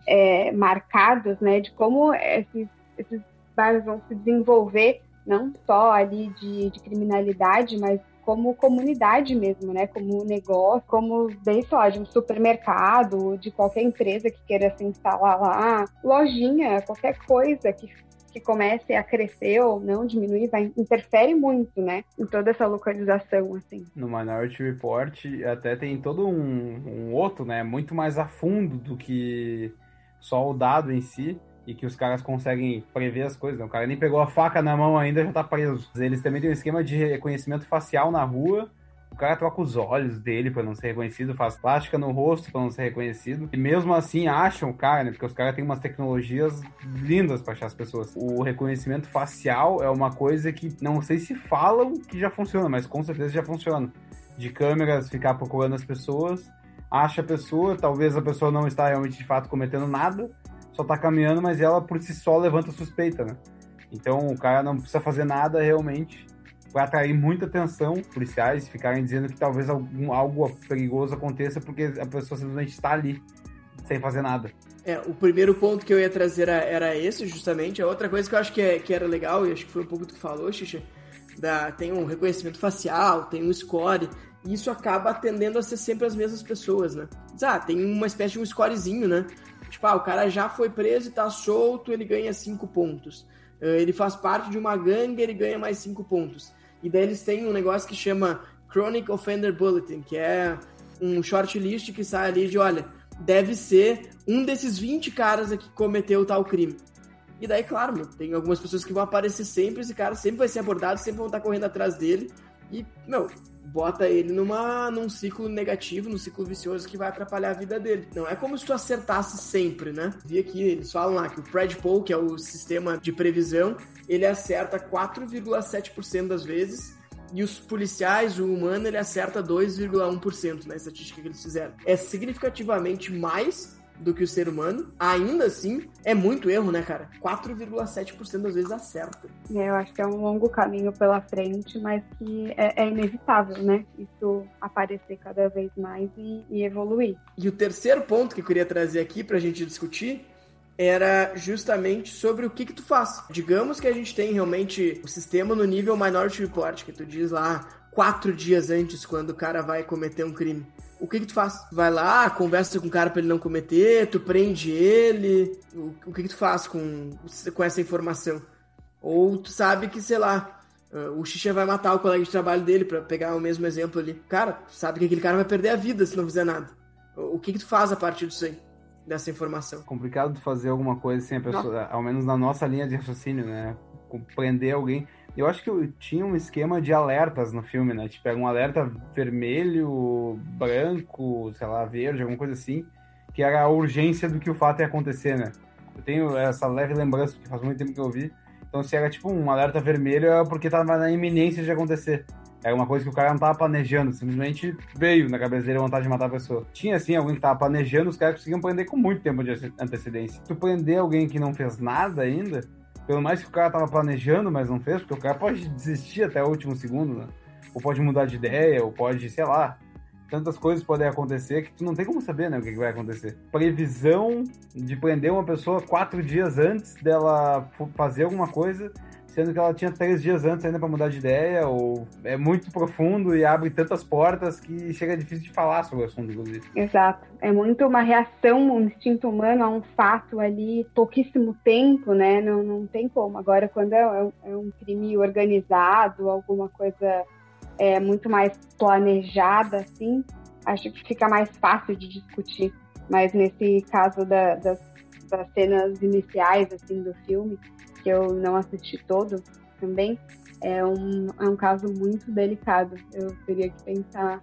é, marcados, né, de como esses, esses bairros vão se desenvolver, não só ali de, de criminalidade, mas como comunidade mesmo, né? Como negócio, como desde lá, de um supermercado, de qualquer empresa que queira se instalar lá, lojinha, qualquer coisa que que comece a crescer ou não, diminuir, vai, interfere muito, né? Em toda essa localização, assim. No Minority Report até tem todo um, um outro, né? Muito mais a fundo do que só o dado em si e que os caras conseguem prever as coisas. Né? O cara nem pegou a faca na mão ainda já tá preso. Eles também têm um esquema de reconhecimento facial na rua o cara troca os olhos dele para não ser reconhecido, faz plástica no rosto para não ser reconhecido. E mesmo assim acham o cara, né? Porque os caras têm umas tecnologias lindas para achar as pessoas. O reconhecimento facial é uma coisa que não sei se falam que já funciona, mas com certeza já funciona. De câmeras ficar procurando as pessoas, acha a pessoa, talvez a pessoa não está realmente de fato cometendo nada, só tá caminhando, mas ela por si só levanta suspeita, né? Então o cara não precisa fazer nada realmente vai atrair muita atenção policiais ficarem dizendo que talvez algum, algo perigoso aconteça porque a pessoa simplesmente está ali sem fazer nada. É, o primeiro ponto que eu ia trazer era, era esse, justamente. A outra coisa que eu acho que, é, que era legal, e acho que foi um pouco do que falou, Xixa, da, tem um reconhecimento facial, tem um score, e isso acaba tendendo a ser sempre as mesmas pessoas, né? Ah, tem uma espécie de um scorezinho, né? Tipo, ah, o cara já foi preso e tá solto, ele ganha 5 pontos. Ah, ele faz parte de uma gangue, ele ganha mais 5 pontos. E daí eles têm um negócio que chama Chronic Offender Bulletin, que é um shortlist que sai ali de, olha, deve ser um desses 20 caras aqui que cometeu tal crime. E daí, claro, meu, tem algumas pessoas que vão aparecer sempre, esse cara sempre vai ser abordado, sempre vão estar correndo atrás dele. E, meu, bota ele numa, num ciclo negativo, num ciclo vicioso que vai atrapalhar a vida dele. Não é como se tu acertasse sempre, né? Vi aqui, eles falam lá que o Predpol, que é o sistema de previsão, ele acerta 4,7% das vezes e os policiais, o humano, ele acerta 2,1% na estatística que eles fizeram. É significativamente mais do que o ser humano, ainda assim, é muito erro, né, cara? 4,7% das vezes acerta. É, eu acho que é um longo caminho pela frente, mas que é, é inevitável, né? Isso aparecer cada vez mais e, e evoluir. E o terceiro ponto que eu queria trazer aqui pra gente discutir era justamente sobre o que que tu faz. Digamos que a gente tem realmente o sistema no nível Minority Report, que tu diz lá quatro dias antes, quando o cara vai cometer um crime. O que que tu faz? Vai lá, conversa com o cara pra ele não cometer, tu prende ele. O, o que que tu faz com, com essa informação? Ou tu sabe que, sei lá, uh, o Xixa vai matar o colega de trabalho dele, para pegar o mesmo exemplo ali. Cara, tu sabe que aquele cara vai perder a vida se não fizer nada. O que que tu faz a partir disso aí? dessa informação. Complicado de fazer alguma coisa sem a pessoa, Não. ao menos na nossa linha de raciocínio, né? Prender alguém. Eu acho que tinha um esquema de alertas no filme, né? Tipo, um alerta vermelho, branco, sei lá, verde, alguma coisa assim, que era a urgência do que o fato ia acontecer, né? Eu tenho essa leve lembrança, porque faz muito tempo que eu vi. Então, se era tipo um alerta vermelho, é porque tava na iminência de acontecer. Era uma coisa que o cara não tava planejando, simplesmente veio na cabeça dele a vontade de matar a pessoa. Tinha, assim, alguém que tava planejando, os caras conseguiam prender com muito tempo de antecedência. Tu prender alguém que não fez nada ainda, pelo mais que o cara tava planejando, mas não fez, porque o cara pode desistir até o último segundo, né? Ou pode mudar de ideia, ou pode, sei lá, tantas coisas podem acontecer que tu não tem como saber, né, o que, que, vai acontecer. Previsão de prender uma pessoa quatro dias antes dela fazer alguma coisa sendo que ela tinha três dias antes ainda para mudar de ideia, ou é muito profundo e abre tantas portas que chega difícil de falar sobre o assunto, inclusive. Exato. É muito uma reação, um instinto humano a um fato ali, pouquíssimo tempo, né? Não, não tem como. Agora, quando é, é um crime organizado, alguma coisa é, muito mais planejada, assim, acho que fica mais fácil de discutir. Mas nesse caso da, das, das cenas iniciais, assim, do filme, que eu não assisti todo também, é um, é um caso muito delicado. Eu teria que pensar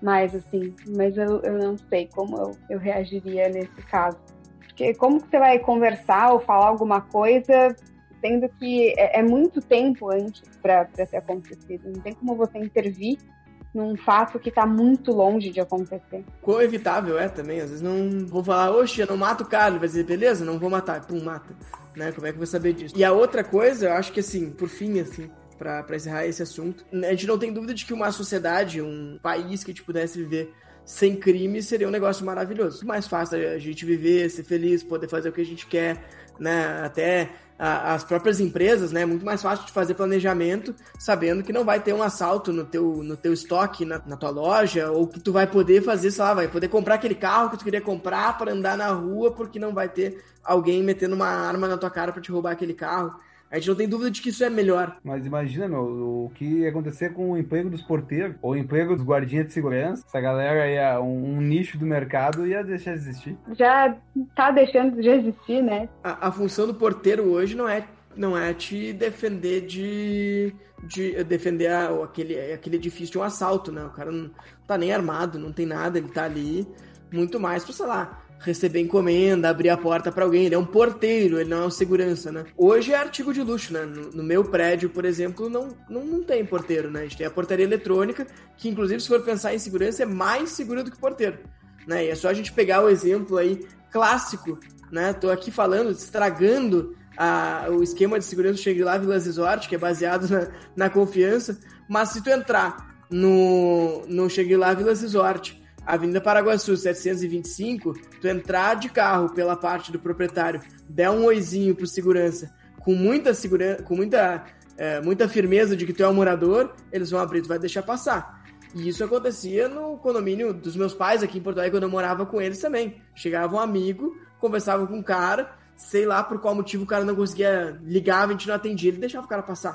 mais, assim, mas eu, eu não sei como eu, eu reagiria nesse caso. Porque como que você vai conversar ou falar alguma coisa, sendo que é, é muito tempo antes para ter acontecido? Não tem como você intervir num fato que tá muito longe de acontecer. Quão evitável é também, às vezes não vou falar, oxe, eu não mato o cara, ele vai dizer, beleza, não vou matar, pum, mata né? Como é que eu vou saber disso? E a outra coisa, eu acho que assim, por fim, assim, para encerrar esse assunto, a gente não tem dúvida de que uma sociedade, um país que a gente pudesse viver sem crime seria um negócio maravilhoso. Mais fácil a gente viver, ser feliz, poder fazer o que a gente quer, né? Até a, as próprias empresas, né? É muito mais fácil de fazer planejamento sabendo que não vai ter um assalto no teu, no teu estoque, na, na tua loja, ou que tu vai poder fazer, sei lá, vai poder comprar aquele carro que tu queria comprar para andar na rua porque não vai ter alguém metendo uma arma na tua cara para te roubar aquele carro. A gente não tem dúvida de que isso é melhor. Mas imagina, meu, o que ia acontecer com o emprego dos porteiros, ou o emprego dos guardinhas de segurança. Essa galera ia, um, um nicho do mercado ia deixar de existir. Já tá deixando de existir, né? A, a função do porteiro hoje não é não é te defender de, de defender a, aquele, aquele edifício de um assalto, né? O cara não tá nem armado, não tem nada, ele tá ali muito mais pra, sei lá, receber encomenda, abrir a porta para alguém. Ele é um porteiro, ele não é um segurança, né? Hoje é artigo de luxo, né? No, no, meu prédio, por exemplo, não, não, não tem porteiro, né? A gente tem a portaria eletrônica, que inclusive, se for pensar em segurança, é mais seguro do que porteiro. Né? E é só a gente pegar o exemplo aí clássico, né? Tô aqui falando, estragando a, o esquema de segurança do Shangri-La Resort, que é baseado na, na confiança, mas se tu entrar no, no Shangri-La Resort Avenida Paraguaçu 725, tu entrar de carro pela parte do proprietário, der um oizinho pro segurança, com muita segurança, com muita, é, muita firmeza de que tu é um morador, eles vão abrir, tu vai deixar passar. E isso acontecia no condomínio dos meus pais aqui em Porto Alegre, quando eu morava com eles também. Chegava um amigo, conversava com um cara, sei lá por qual motivo o cara não conseguia ligar, a gente não atendia, ele deixava o cara passar.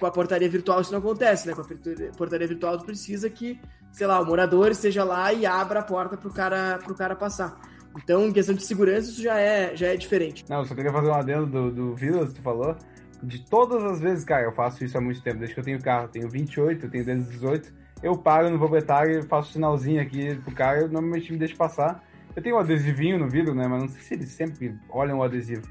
Com a portaria virtual isso não acontece, né? Com a portaria virtual tu precisa que sei lá, o morador esteja lá e abra a porta pro cara, pro cara passar. Então, em questão de segurança, isso já é, já é diferente. Não, só queria fazer um adendo do, do que tu falou. De todas as vezes, cara, eu faço isso há muito tempo, desde que eu tenho carro. tenho 28, eu tenho desde 18. Eu paro no proprietário e faço sinalzinho aqui pro cara, eu normalmente me deixo passar. Eu tenho um adesivinho no vidro, né? Mas não sei se eles sempre olham o adesivo.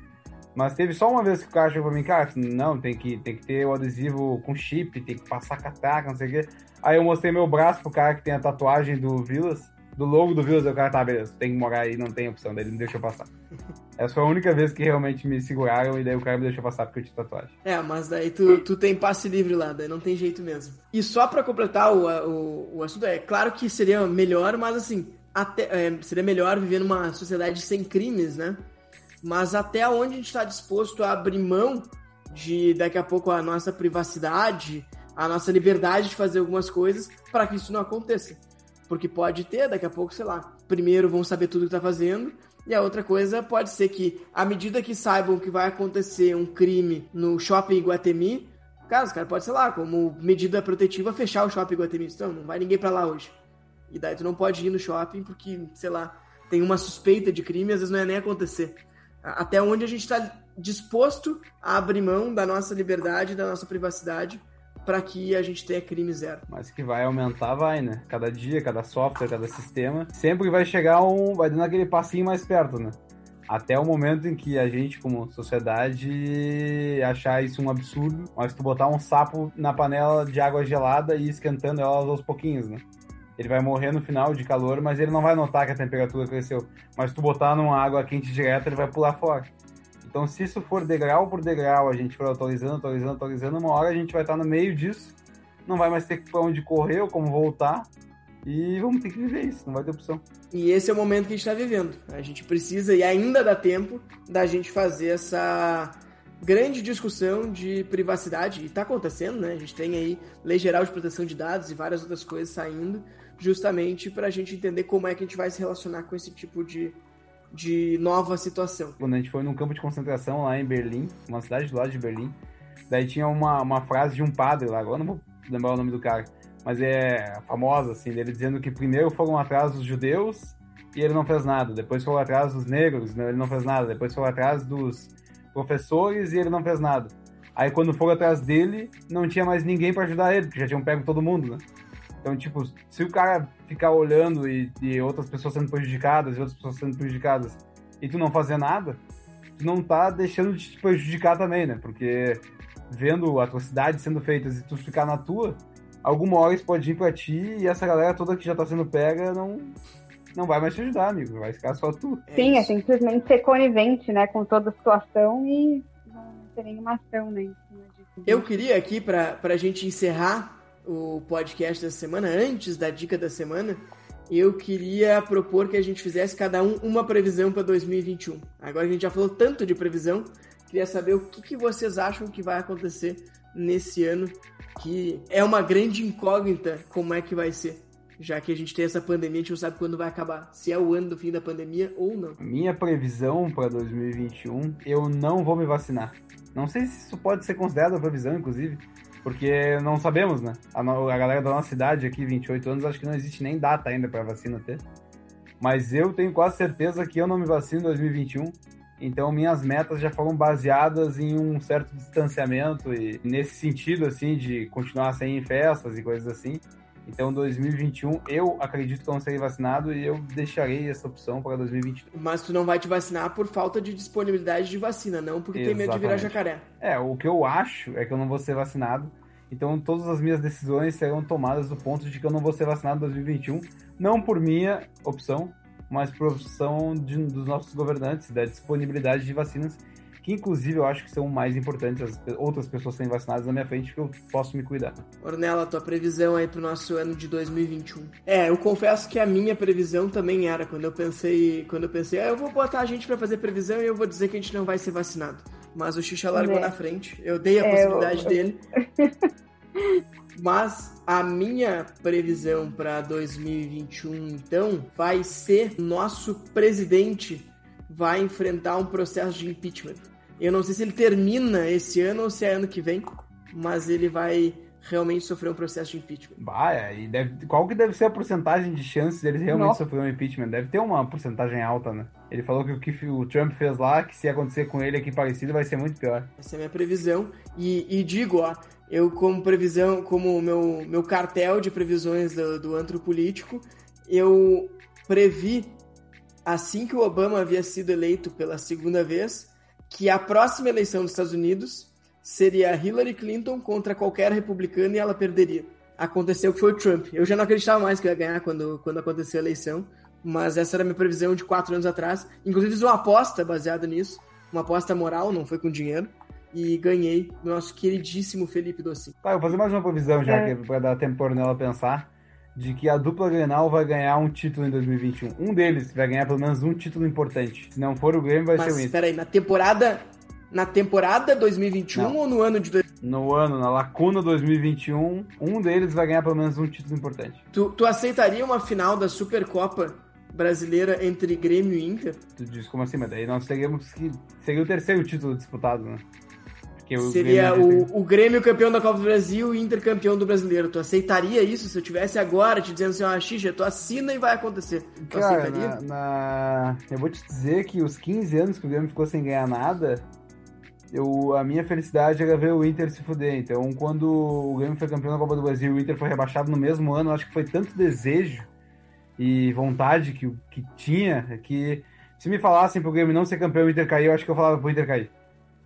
Mas teve só uma vez que o cara chegou pra mim, cara, não, tem que, tem que ter o adesivo com chip, tem que passar cataca, não sei o quê. Aí eu mostrei meu braço pro cara que tem a tatuagem do Vilas, do logo do Vilas, o cara tá, beleza, tem que morar aí, não tem opção, daí ele me deixou passar. Essa foi a única vez que realmente me seguraram e daí o cara me deixou passar porque eu tinha tatuagem. É, mas daí tu, tu tem passe livre lá, daí não tem jeito mesmo. E só pra completar o, o, o assunto, é claro que seria melhor, mas assim, até, é, seria melhor viver numa sociedade sem crimes, né? Mas até onde a gente está disposto a abrir mão de daqui a pouco a nossa privacidade, a nossa liberdade de fazer algumas coisas para que isso não aconteça. Porque pode ter, daqui a pouco, sei lá, primeiro vão saber tudo que está fazendo, e a outra coisa pode ser que, à medida que saibam que vai acontecer um crime no shopping Guatemi, cara, os caras podem, sei lá, como medida protetiva, fechar o shopping Guatemi. Então, não vai ninguém para lá hoje. E daí tu não pode ir no shopping porque, sei lá, tem uma suspeita de crime, às vezes não é nem acontecer até onde a gente está disposto a abrir mão da nossa liberdade, da nossa privacidade, para que a gente tenha crime zero. Mas que vai aumentar, vai, né? Cada dia, cada software, cada sistema, sempre vai chegar um, vai dando aquele passinho mais perto, né? Até o momento em que a gente, como sociedade, achar isso um absurdo, mas tu botar um sapo na panela de água gelada e esquentando ela aos pouquinhos, né? Ele vai morrer no final de calor, mas ele não vai notar que a temperatura cresceu. Mas tu botar numa água quente direta, ele vai pular fora. Então, se isso for degrau por degrau, a gente for atualizando, atualizando, atualizando, uma hora a gente vai estar no meio disso, não vai mais ter para onde correr ou como voltar, e vamos ter que viver isso, não vai ter opção. E esse é o momento que a gente está vivendo. A gente precisa, e ainda dá tempo, da gente fazer essa grande discussão de privacidade, e está acontecendo, né? A gente tem aí Lei Geral de Proteção de Dados e várias outras coisas saindo, justamente para a gente entender como é que a gente vai se relacionar com esse tipo de, de nova situação. Quando a gente foi num campo de concentração lá em Berlim, uma cidade do lado de Berlim, daí tinha uma, uma frase de um padre lá, agora não vou lembrar o nome do cara, mas é famosa, assim, dele dizendo que primeiro foram atrás dos judeus e ele não fez nada, depois foram atrás dos negros, ele não fez nada, depois foram atrás dos professores e ele não fez nada. Aí quando foram atrás dele, não tinha mais ninguém para ajudar ele, porque já tinham pego todo mundo, né? Então, tipo, se o cara ficar olhando e, e, outras pessoas sendo prejudicadas e outras pessoas sendo prejudicadas e tu não fazer nada, tu não tá deixando de te prejudicar também, né? Porque vendo atrocidades sendo feitas e tu ficar na tua, alguma hora isso pode vir pra ti e essa galera toda que já tá sendo pega não, não vai mais te ajudar, amigo. Vai ficar só tu. Sim, é simplesmente ser conivente, né, com toda a situação e não ter nenhuma ação, né, Eu queria aqui, pra, pra gente encerrar o podcast da semana, antes da dica da semana, eu queria propor que a gente fizesse cada um uma previsão para 2021. Agora a gente já falou tanto de previsão Queria saber o que, que vocês acham que vai acontecer nesse ano, que é uma grande incógnita como é que vai ser. Já que a gente tem essa pandemia, a gente não sabe quando vai acabar. Se é o ano do fim da pandemia ou não. Minha previsão para 2021, eu não vou me vacinar. Não sei se isso pode ser considerado previsão, inclusive, porque não sabemos, né? A, a galera da nossa cidade aqui, 28 anos, acho que não existe nem data ainda para vacina ter. Mas eu tenho quase certeza que eu não me vacino em 2021. Então minhas metas já foram baseadas em um certo distanciamento e nesse sentido assim de continuar sem festas e coisas assim. Então 2021 eu acredito que eu não serei vacinado e eu deixarei essa opção para 2022. Mas tu não vai te vacinar por falta de disponibilidade de vacina, não porque Exatamente. tem medo de virar jacaré. É, o que eu acho é que eu não vou ser vacinado. Então todas as minhas decisões serão tomadas do ponto de que eu não vou ser vacinado em 2021, não por minha opção, mas por opção de, dos nossos governantes, da disponibilidade de vacinas, que inclusive eu acho que são mais importantes as outras pessoas serem vacinadas na minha frente, que eu posso me cuidar. Ornella, tua previsão aí pro nosso ano de 2021. É, eu confesso que a minha previsão também era, quando eu pensei, quando eu pensei, ah, eu vou botar a gente para fazer previsão e eu vou dizer que a gente não vai ser vacinado. Mas o Xixa largou é. na frente, eu dei a é, possibilidade eu... dele. Mas a minha previsão para 2021, então, vai ser nosso presidente vai enfrentar um processo de impeachment. Eu não sei se ele termina esse ano ou se é ano que vem, mas ele vai realmente sofrer um processo de impeachment. Bah, é, e deve, qual que deve ser a porcentagem de chances dele realmente Nossa. sofrer um impeachment? Deve ter uma porcentagem alta, né? Ele falou que o que o Trump fez lá, que se acontecer com ele aqui parecido, vai ser muito pior. Essa é a minha previsão. E, e digo, ó, eu como previsão, como meu, meu cartel de previsões do, do antro político, eu previ, assim que o Obama havia sido eleito pela segunda vez, que a próxima eleição dos Estados Unidos seria Hillary Clinton contra qualquer republicano e ela perderia. Aconteceu que foi o Trump. Eu já não acreditava mais que ia ganhar quando, quando aconteceu a eleição, mas essa era a minha previsão de quatro anos atrás. Inclusive fiz uma aposta baseada nisso, uma aposta moral, não foi com dinheiro e ganhei do nosso queridíssimo Felipe Dossi. Tá, eu vou fazer mais uma previsão já, é. que pra dar tempo para nela pensar, de que a dupla Grenal vai ganhar um título em 2021. Um deles vai ganhar pelo menos um título importante. Se não for o Grêmio, vai Mas, ser o Inter. Mas, peraí, na temporada... Na temporada 2021 não. ou no ano de... No ano, na lacuna 2021, um deles vai ganhar pelo menos um título importante. Tu, tu aceitaria uma final da Supercopa brasileira entre Grêmio e Inter? Tu diz como assim, mas daí nós teríamos que... Seria o terceiro título disputado, né? Seria o, o, Grêmio campeão da Copa do Brasil e Inter campeão do Brasileiro. Tu aceitaria isso se eu tivesse agora te dizendo assim, ó, ah, Xixa, tu assina e vai acontecer. Tu Cara, aceitaria? Na, na... Eu vou te dizer que os 15 anos que o Grêmio ficou sem ganhar nada, eu, a minha felicidade era ver o Inter se fuder. Então, quando o Grêmio foi campeão da Copa do Brasil e o Inter foi rebaixado no mesmo ano, acho que foi tanto desejo e vontade que, que tinha que se me falassem pro Grêmio não ser campeão e o Inter cair, eu acho que eu falava pro Inter cair.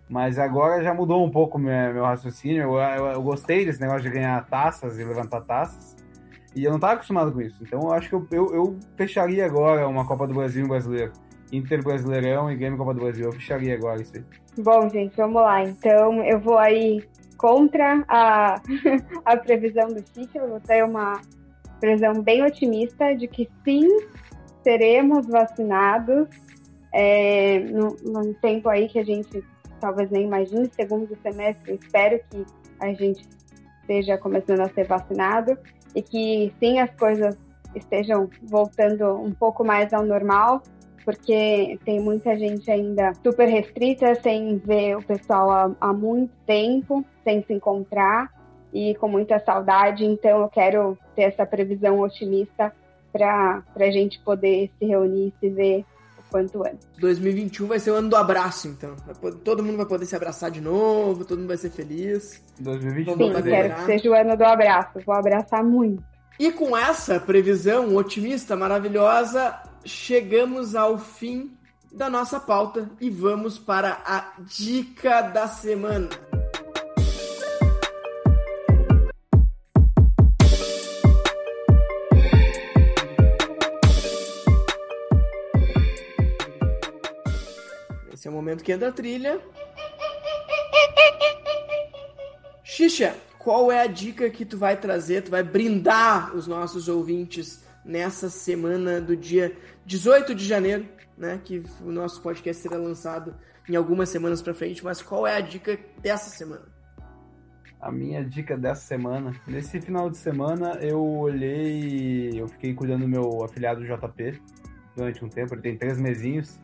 Mas agora já mudou um pouco meu, meu raciocínio. Eu, eu, eu, gostei desse negócio de ganhar taças e levantar taças. E eu não estava acostumado com isso. Então eu acho que eu, eu, eu, fecharia agora uma Copa do Brasil e um brasileiro. Inter Brasileirão e Game Copa do Brasil. Eu fecharia agora isso aí. Bom, gente, vamos lá. Então eu vou aí contra a, a previsão do título. Vou ter uma previsão bem otimista de que sim, seremos vacinados. É, num, num tempo aí que a gente talvez nem imagine, segundo semestre, espero que a gente esteja começando a ser vacinado e que sim as coisas estejam voltando um pouco mais ao normal, porque tem muita gente ainda super restrita, sem ver o pessoal há, há muito tempo, sem se encontrar e com muita saudade. Então eu quero ter essa previsão otimista para a gente poder se reunir e se ver quanto antes. 2021 vai ser o ano do abraço, então. todo mundo vai poder se abraçar de novo, todo mundo vai ser feliz. 2021 Sim, quero que seja o ano do abraço. Vou abraçar muito. E com essa previsão otimista, maravilhosa, chegamos ao fim da nossa pauta e vamos para a dica da semana. Esse é o momento que entra a trilha. Xixa, qual é a dica que tu vai trazer? Tu vai brindar os nossos ouvintes nessa semana do dia 18 de janeiro, né? Que o nosso podcast será lançado em algumas semanas para frente, mas qual é a dica dessa semana? A minha dica dessa semana, nesse final de semana eu olhei, eu fiquei cuidando do meu afiliado JP durante um tempo, ele tem três mesinhos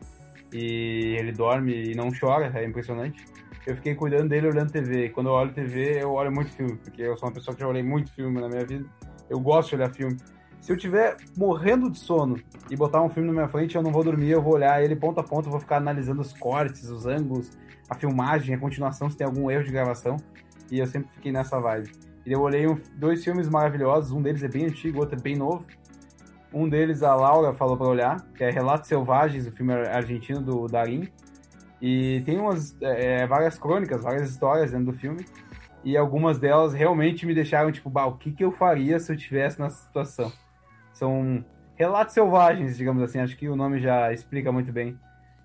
e ele dorme e não chora, é impressionante. Eu fiquei cuidando dele olhando TV. Quando eu olho TV, eu olho muito filme, porque eu sou uma pessoa que já olhei muito filme na minha vida. Eu gosto de olhar filme. Se eu tiver morrendo de sono e botar um filme na minha frente, eu não vou dormir, eu vou olhar ele ponto a ponto, eu vou ficar analisando os cortes, os ângulos, a filmagem, a continuação, se tem algum erro de gravação. E eu sempre fiquei nessa vibe. E eu olhei um, dois filmes maravilhosos, um deles é bem antigo, o outro é bem novo. Um deles a Laura falou para olhar, que é Relatos Selvagens, o filme argentino do Darim. E tem umas é, várias crônicas, várias histórias dentro do filme. E algumas delas realmente me deixaram tipo, bah, o que, que eu faria se eu tivesse nessa situação? São relatos selvagens, digamos assim. Acho que o nome já explica muito bem.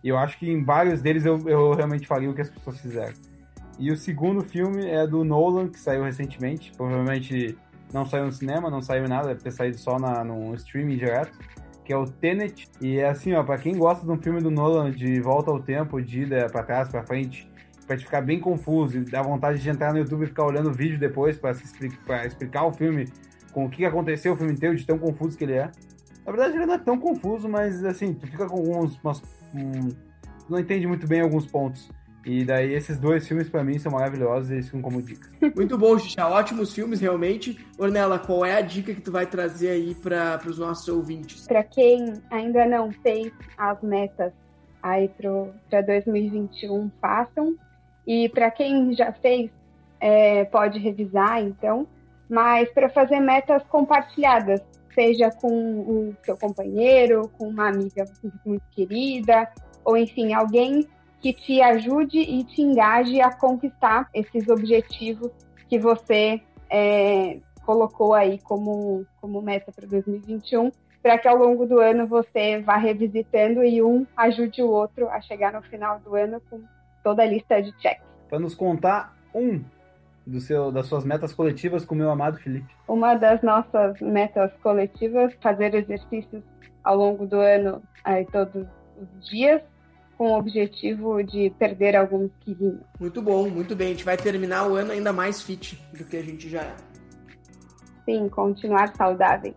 E eu acho que em vários deles eu, eu realmente faria o que as pessoas fizeram. E o segundo filme é do Nolan, que saiu recentemente. Provavelmente não saiu no cinema, não saiu nada, deve ter saído só na, no streaming direto. Que é o Tenet. E é assim, ó, pra quem gosta de um filme do Nolan de volta ao tempo, de ida pra trás, pra frente, pra te ficar bem confuso e dar vontade de entrar no YouTube e ficar olhando o vídeo depois pra, explicar, pra explicar o filme com o que aconteceu o filme inteiro, de tão confuso que ele é. Na verdade, ele não é tão confuso, mas assim, tu fica com alguns. Umas, um, não entende muito bem alguns pontos. E daí esses dois filmes para mim são maravilhosos e eles ficam como dica. Muito bom, Xixa. Ótimos filmes, realmente. Ornella, qual é a dica que tu vai trazer aí para os nossos ouvintes? Para quem ainda não fez as metas aí para 2021, façam. E para quem já fez, é, pode revisar, então mas para fazer metas compartilhadas, seja com o seu companheiro, com uma amiga muito querida, ou enfim, alguém que te ajude e te engaje a conquistar esses objetivos que você é, colocou aí como, como meta para 2021, para que ao longo do ano você vá revisitando e um ajude o outro a chegar no final do ano com toda a lista de checks. Para nos contar um do seu, das suas metas coletivas com o meu amado Felipe? Uma das nossas metas coletivas, fazer exercícios ao longo do ano, aí, todos os dias, com o objetivo de perder alguns quilinhos. Muito bom, muito bem. A gente vai terminar o ano ainda mais fit do que a gente já é. Sim, continuar saudável.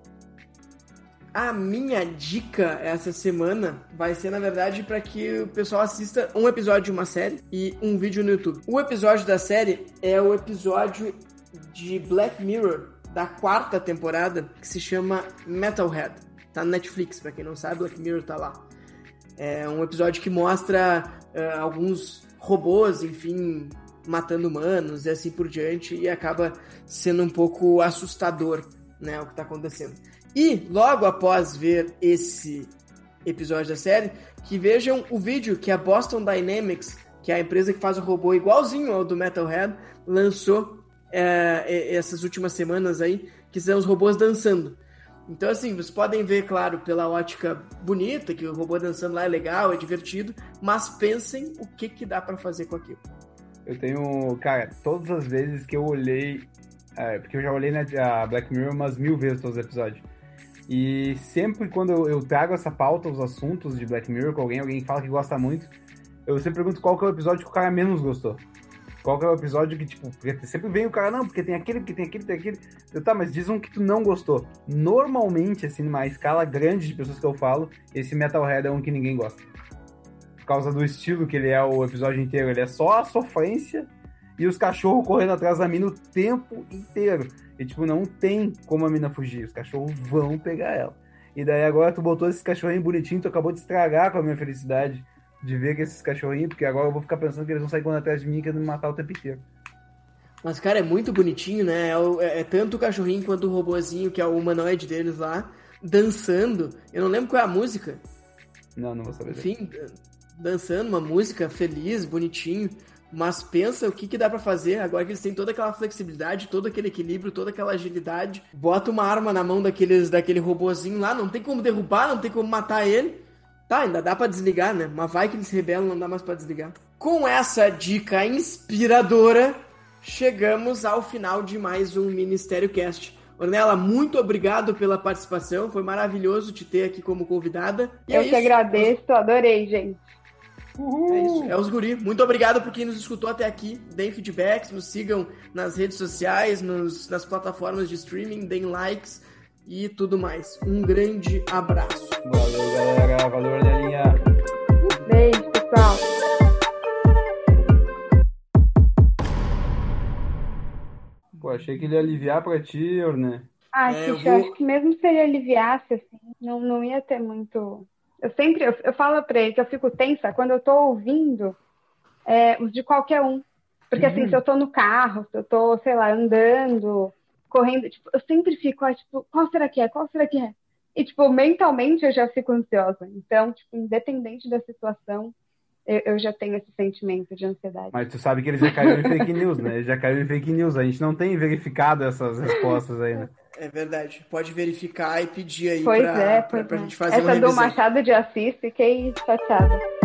A minha dica essa semana vai ser, na verdade, para que o pessoal assista um episódio de uma série e um vídeo no YouTube. O episódio da série é o episódio de Black Mirror da quarta temporada, que se chama Metalhead. Tá na Netflix, para quem não sabe, Black Mirror tá lá. É um episódio que mostra uh, alguns robôs, enfim, matando humanos e assim por diante, e acaba sendo um pouco assustador, né, o que tá acontecendo. E logo após ver esse episódio da série, que vejam o vídeo que a Boston Dynamics, que é a empresa que faz o robô igualzinho ao do Metalhead, lançou é, essas últimas semanas aí, que são os robôs dançando. Então, assim, vocês podem ver, claro, pela ótica bonita, que o robô dançando lá é legal, é divertido, mas pensem o que, que dá para fazer com aquilo. Eu tenho, cara, todas as vezes que eu olhei, é, porque eu já olhei na né, Black Mirror umas mil vezes todos os episódios. E sempre quando eu, eu, trago essa pauta, os assuntos de Black Mirror com alguém, alguém fala que gosta muito, eu sempre pergunto qual que é o episódio que o cara menos gostou. Qual que é o episódio que, tipo, sempre vem o cara, não, porque tem aquele, porque tem aquele, tem aquele. Eu, tá, mas diz um que tu não gostou. Normalmente, assim, numa escala grande de pessoas que eu falo, esse Metalhead é um que ninguém gosta. Por causa do estilo que ele é o episódio inteiro. Ele é só a sofrência e os cachorros correndo atrás da mina o tempo inteiro. E, tipo, não tem como a mina fugir. Os cachorros vão pegar ela. E daí agora tu botou esse cachorrinho bonitinho, tu acabou de estragar com a minha felicidade de ver que esses cachorrinhos, porque agora eu vou ficar pensando que eles vão sair quando atrás de mim e querendo me matar o tempo inteiro. Mas, cara, é muito bonitinho, né? É, é, é, tanto o cachorrinho quanto o robozinho, que é o humanoide deles lá, dançando. Eu não lembro qual é a música. Não, não vou saber. Enfim, dançando uma música feliz, bonitinho. Mas pensa o que, que dá para fazer agora que eles têm toda aquela flexibilidade, todo aquele equilíbrio, toda aquela agilidade. Bota uma arma na mão daqueles, daquele robozinho lá, não tem como derrubar, não tem como matar ele. Tá, ainda dá para desligar, né? Mas vai que eles rebelam, não dá mais para desligar. Com essa dica inspiradora, chegamos ao final de mais um Ministério Cast. Ornella, muito obrigado pela participação. Foi maravilhoso te ter aqui como convidada. E Eu é que agradeço, adorei, gente. Uhul. É isso, é os guri. Muito obrigado por quem nos escutou até aqui. Deem feedbacks, nos sigam nas redes sociais, nos, nas plataformas de streaming, deem likes e tudo mais. Um grande abraço. Valeu, galera. Valeu, Ornelinha. Beijo, pessoal. Pô, achei que ele ia aliviar pra ti, Orne. Ah, é, Kish, eu, vou... acho que mesmo se ele aliviasse, assim, não, não ia ter muito eu sempre, eu, eu falo pra ele que eu fico tensa quando eu tô ouvindo é, os de qualquer um. Porque assim, se eu tô no carro, se eu tô, sei lá, andando, correndo, tipo, eu sempre fico, ah, tipo, qual será que é? Qual será que é? E, tipo, mentalmente eu já fico ansiosa. Então, tipo, independente da situação, eu, eu, já tenho esse sentimento de ansiedade. Mas tu sabe que ele já caiu em fake news, né? Ele já caiu em fake news. A gente não tem verificado essas respostas aí, né? É verdade. Pode verificar e pedir aí pois pra, é, pra, pra, é. gente fazer Essa uma revisão. do Machado de Assis, fiquei chateada.